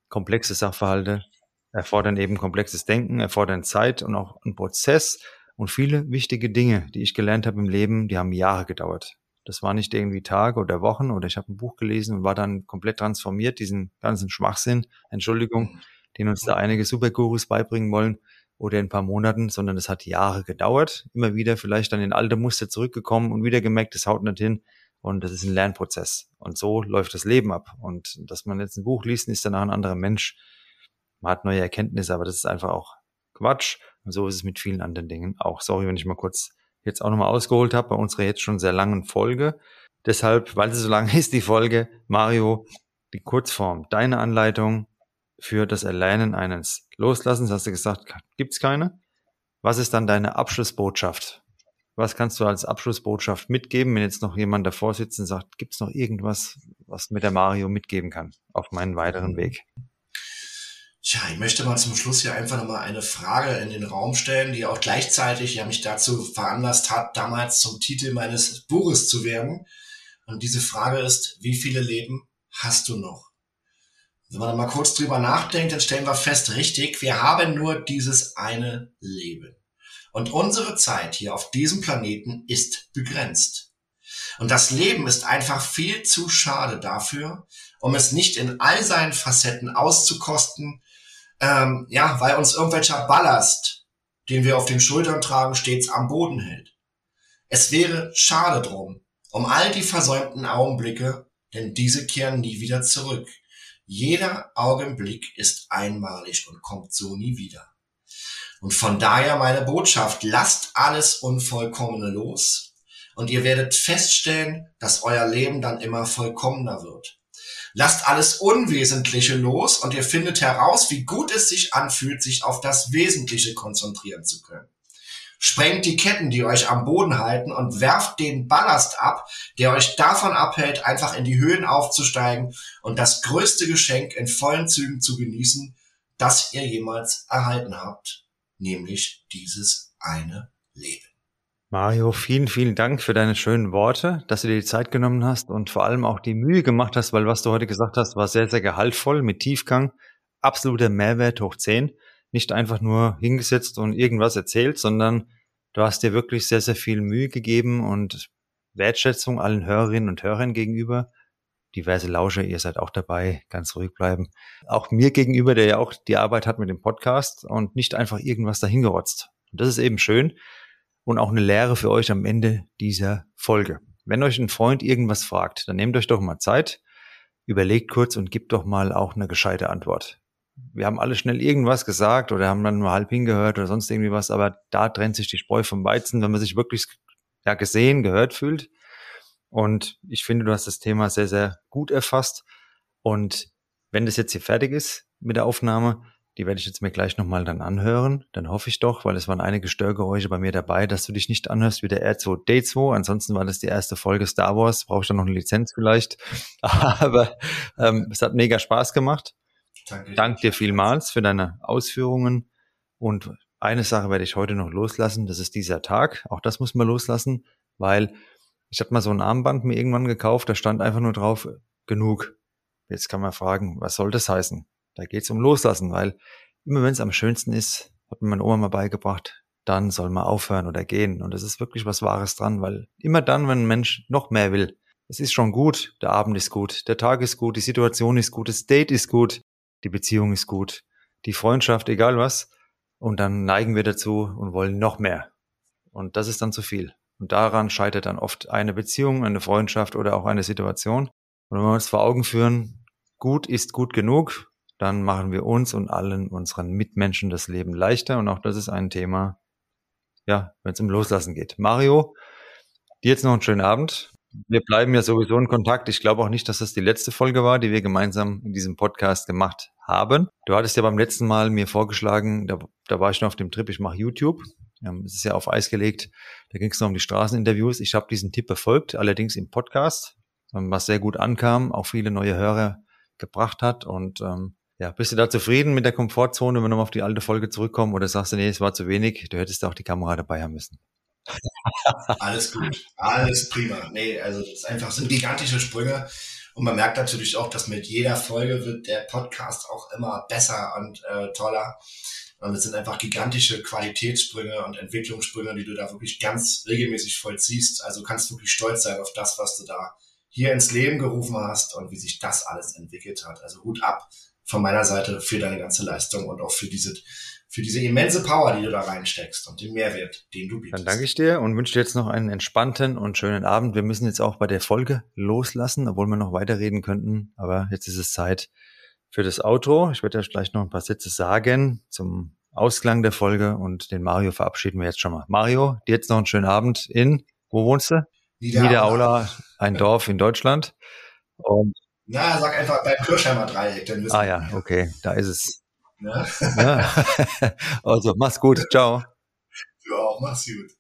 komplexe Sachverhalte erfordern eben komplexes Denken, erfordern Zeit und auch einen Prozess und viele wichtige Dinge, die ich gelernt habe im Leben, die haben Jahre gedauert. Das war nicht irgendwie Tage oder Wochen oder ich habe ein Buch gelesen und war dann komplett transformiert, diesen ganzen Schwachsinn, Entschuldigung, den uns da einige Supergurus beibringen wollen oder in ein paar Monaten, sondern es hat Jahre gedauert, immer wieder vielleicht dann in alte Muster zurückgekommen und wieder gemerkt, das haut nicht hin und das ist ein Lernprozess und so läuft das Leben ab und dass man jetzt ein Buch liest, ist danach ein anderer Mensch, man hat neue Erkenntnisse, aber das ist einfach auch Quatsch und so ist es mit vielen anderen Dingen auch. Sorry, wenn ich mal kurz jetzt auch nochmal ausgeholt habe bei unserer jetzt schon sehr langen Folge. Deshalb, weil sie so lang ist, die Folge, Mario, die Kurzform, deine Anleitung für das Erlernen eines Loslassens, hast du gesagt, gibt's keine. Was ist dann deine Abschlussbotschaft? Was kannst du als Abschlussbotschaft mitgeben, wenn jetzt noch jemand davor sitzt und sagt, gibt's noch irgendwas, was mir der Mario mitgeben kann auf meinen weiteren Weg? Tja, ich möchte mal zum Schluss hier einfach nochmal eine Frage in den Raum stellen, die auch gleichzeitig ja mich dazu veranlasst hat, damals zum Titel meines Buches zu werden. Und diese Frage ist, wie viele Leben hast du noch? Wenn man mal kurz drüber nachdenkt, dann stellen wir fest, richtig, wir haben nur dieses eine Leben. Und unsere Zeit hier auf diesem Planeten ist begrenzt. Und das Leben ist einfach viel zu schade dafür, um es nicht in all seinen Facetten auszukosten, ähm, ja, weil uns irgendwelcher Ballast, den wir auf den Schultern tragen, stets am Boden hält. Es wäre schade drum, um all die versäumten Augenblicke, denn diese kehren nie wieder zurück. Jeder Augenblick ist einmalig und kommt so nie wieder. Und von daher meine Botschaft, lasst alles Unvollkommene los und ihr werdet feststellen, dass euer Leben dann immer vollkommener wird. Lasst alles Unwesentliche los und ihr findet heraus, wie gut es sich anfühlt, sich auf das Wesentliche konzentrieren zu können. Sprengt die Ketten, die euch am Boden halten und werft den Ballast ab, der euch davon abhält, einfach in die Höhen aufzusteigen und das größte Geschenk in vollen Zügen zu genießen, das ihr jemals erhalten habt, nämlich dieses eine Leben. Mario, vielen, vielen Dank für deine schönen Worte, dass du dir die Zeit genommen hast und vor allem auch die Mühe gemacht hast, weil was du heute gesagt hast, war sehr, sehr gehaltvoll mit Tiefgang. Absoluter Mehrwert hoch 10. Nicht einfach nur hingesetzt und irgendwas erzählt, sondern du hast dir wirklich sehr, sehr viel Mühe gegeben und Wertschätzung allen Hörerinnen und Hörern gegenüber. Diverse Lauscher, ihr seid auch dabei, ganz ruhig bleiben. Auch mir gegenüber, der ja auch die Arbeit hat mit dem Podcast und nicht einfach irgendwas dahingerotzt. Und das ist eben schön und auch eine Lehre für euch am Ende dieser Folge. Wenn euch ein Freund irgendwas fragt, dann nehmt euch doch mal Zeit, überlegt kurz und gebt doch mal auch eine gescheite Antwort. Wir haben alle schnell irgendwas gesagt oder haben dann nur halb hingehört oder sonst irgendwie was, aber da trennt sich die Spreu vom Weizen, wenn man sich wirklich ja, gesehen, gehört fühlt. Und ich finde, du hast das Thema sehr, sehr gut erfasst. Und wenn das jetzt hier fertig ist mit der Aufnahme, die werde ich jetzt mir gleich nochmal dann anhören. Dann hoffe ich doch, weil es waren einige Störgeräusche bei mir dabei, dass du dich nicht anhörst wie der R2D2. Ansonsten war das die erste Folge Star Wars. Brauche ich dann noch eine Lizenz vielleicht. Aber ähm, es hat mega Spaß gemacht. Danke. Dank dir vielmals für deine Ausführungen. Und eine Sache werde ich heute noch loslassen. Das ist dieser Tag. Auch das muss man loslassen, weil ich habe mal so ein Armband mir irgendwann gekauft. Da stand einfach nur drauf, genug. Jetzt kann man fragen, was soll das heißen? Da geht es um Loslassen, weil immer wenn es am schönsten ist, hat mir meine Oma mal beigebracht, dann soll man aufhören oder gehen. Und es ist wirklich was Wahres dran, weil immer dann, wenn ein Mensch noch mehr will, es ist schon gut, der Abend ist gut, der Tag ist gut, die Situation ist gut, das Date ist gut, die Beziehung ist gut, die Freundschaft, egal was. Und dann neigen wir dazu und wollen noch mehr. Und das ist dann zu viel. Und daran scheitert dann oft eine Beziehung, eine Freundschaft oder auch eine Situation. Und wenn wir uns vor Augen führen, gut ist gut genug, dann machen wir uns und allen unseren Mitmenschen das Leben leichter. Und auch das ist ein Thema, ja, wenn es um Loslassen geht. Mario, dir jetzt noch einen schönen Abend. Wir bleiben ja sowieso in Kontakt. Ich glaube auch nicht, dass das die letzte Folge war, die wir gemeinsam in diesem Podcast gemacht haben. Du hattest ja beim letzten Mal mir vorgeschlagen, da, da war ich noch auf dem Trip, ich mache YouTube. Es ist ja auf Eis gelegt. Da ging es noch um die Straßeninterviews. Ich habe diesen Tipp befolgt, allerdings im Podcast, was sehr gut ankam, auch viele neue Hörer gebracht hat. Und ähm, Ja, bist du da zufrieden mit der Komfortzone, wenn wir nochmal auf die alte Folge zurückkommen oder sagst du, nee, es war zu wenig, du hättest auch die Kamera dabei haben müssen? Alles gut, alles prima. Nee, also das ist einfach sind gigantische Sprünge und man merkt natürlich auch, dass mit jeder Folge wird der Podcast auch immer besser und äh, toller. Und es sind einfach gigantische Qualitätssprünge und Entwicklungssprünge, die du da wirklich ganz regelmäßig vollziehst. Also kannst wirklich stolz sein auf das, was du da hier ins Leben gerufen hast und wie sich das alles entwickelt hat. Also Hut ab von meiner Seite für deine ganze Leistung und auch für diese, für diese immense Power, die du da reinsteckst und den Mehrwert, den du bietest. Dann danke ich dir und wünsche dir jetzt noch einen entspannten und schönen Abend. Wir müssen jetzt auch bei der Folge loslassen, obwohl wir noch weiterreden könnten. Aber jetzt ist es Zeit für das Auto. Ich werde ja gleich noch ein paar Sätze sagen zum Ausklang der Folge und den Mario verabschieden wir jetzt schon mal. Mario, dir jetzt noch einen schönen Abend in, wo wohnst du? Niederaula, ein Dorf in Deutschland. Und na, sag einfach beim Kirchheimer Dreieck, dann wissen Ah ja, okay, da ist es. Ja. ja. also, mach's gut, ciao. Du auch, mach's gut.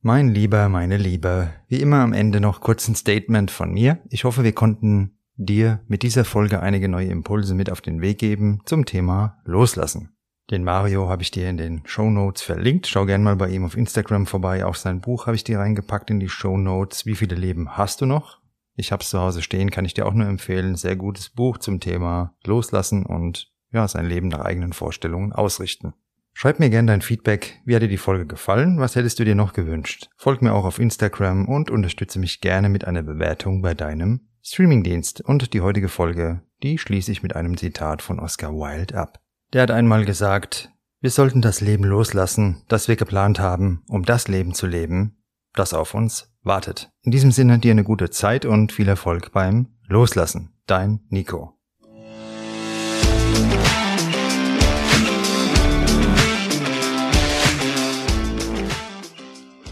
Mein Lieber, meine Liebe, wie immer am Ende noch kurz ein Statement von mir. Ich hoffe, wir konnten dir mit dieser Folge einige neue Impulse mit auf den Weg geben zum Thema Loslassen. Den Mario habe ich dir in den Show Notes verlinkt. Schau gern mal bei ihm auf Instagram vorbei. Auch sein Buch habe ich dir reingepackt in die Show Notes. Wie viele Leben hast du noch? Ich habe es zu Hause stehen, kann ich dir auch nur empfehlen. Sehr gutes Buch zum Thema Loslassen und ja, sein Leben nach eigenen Vorstellungen ausrichten. Schreib mir gern dein Feedback. Wie hat dir die Folge gefallen? Was hättest du dir noch gewünscht? Folg mir auch auf Instagram und unterstütze mich gerne mit einer Bewertung bei deinem Streamingdienst. Und die heutige Folge, die schließe ich mit einem Zitat von Oscar Wilde ab. Der hat einmal gesagt, wir sollten das Leben loslassen, das wir geplant haben, um das Leben zu leben, das auf uns wartet. In diesem Sinne dir eine gute Zeit und viel Erfolg beim Loslassen. Dein Nico.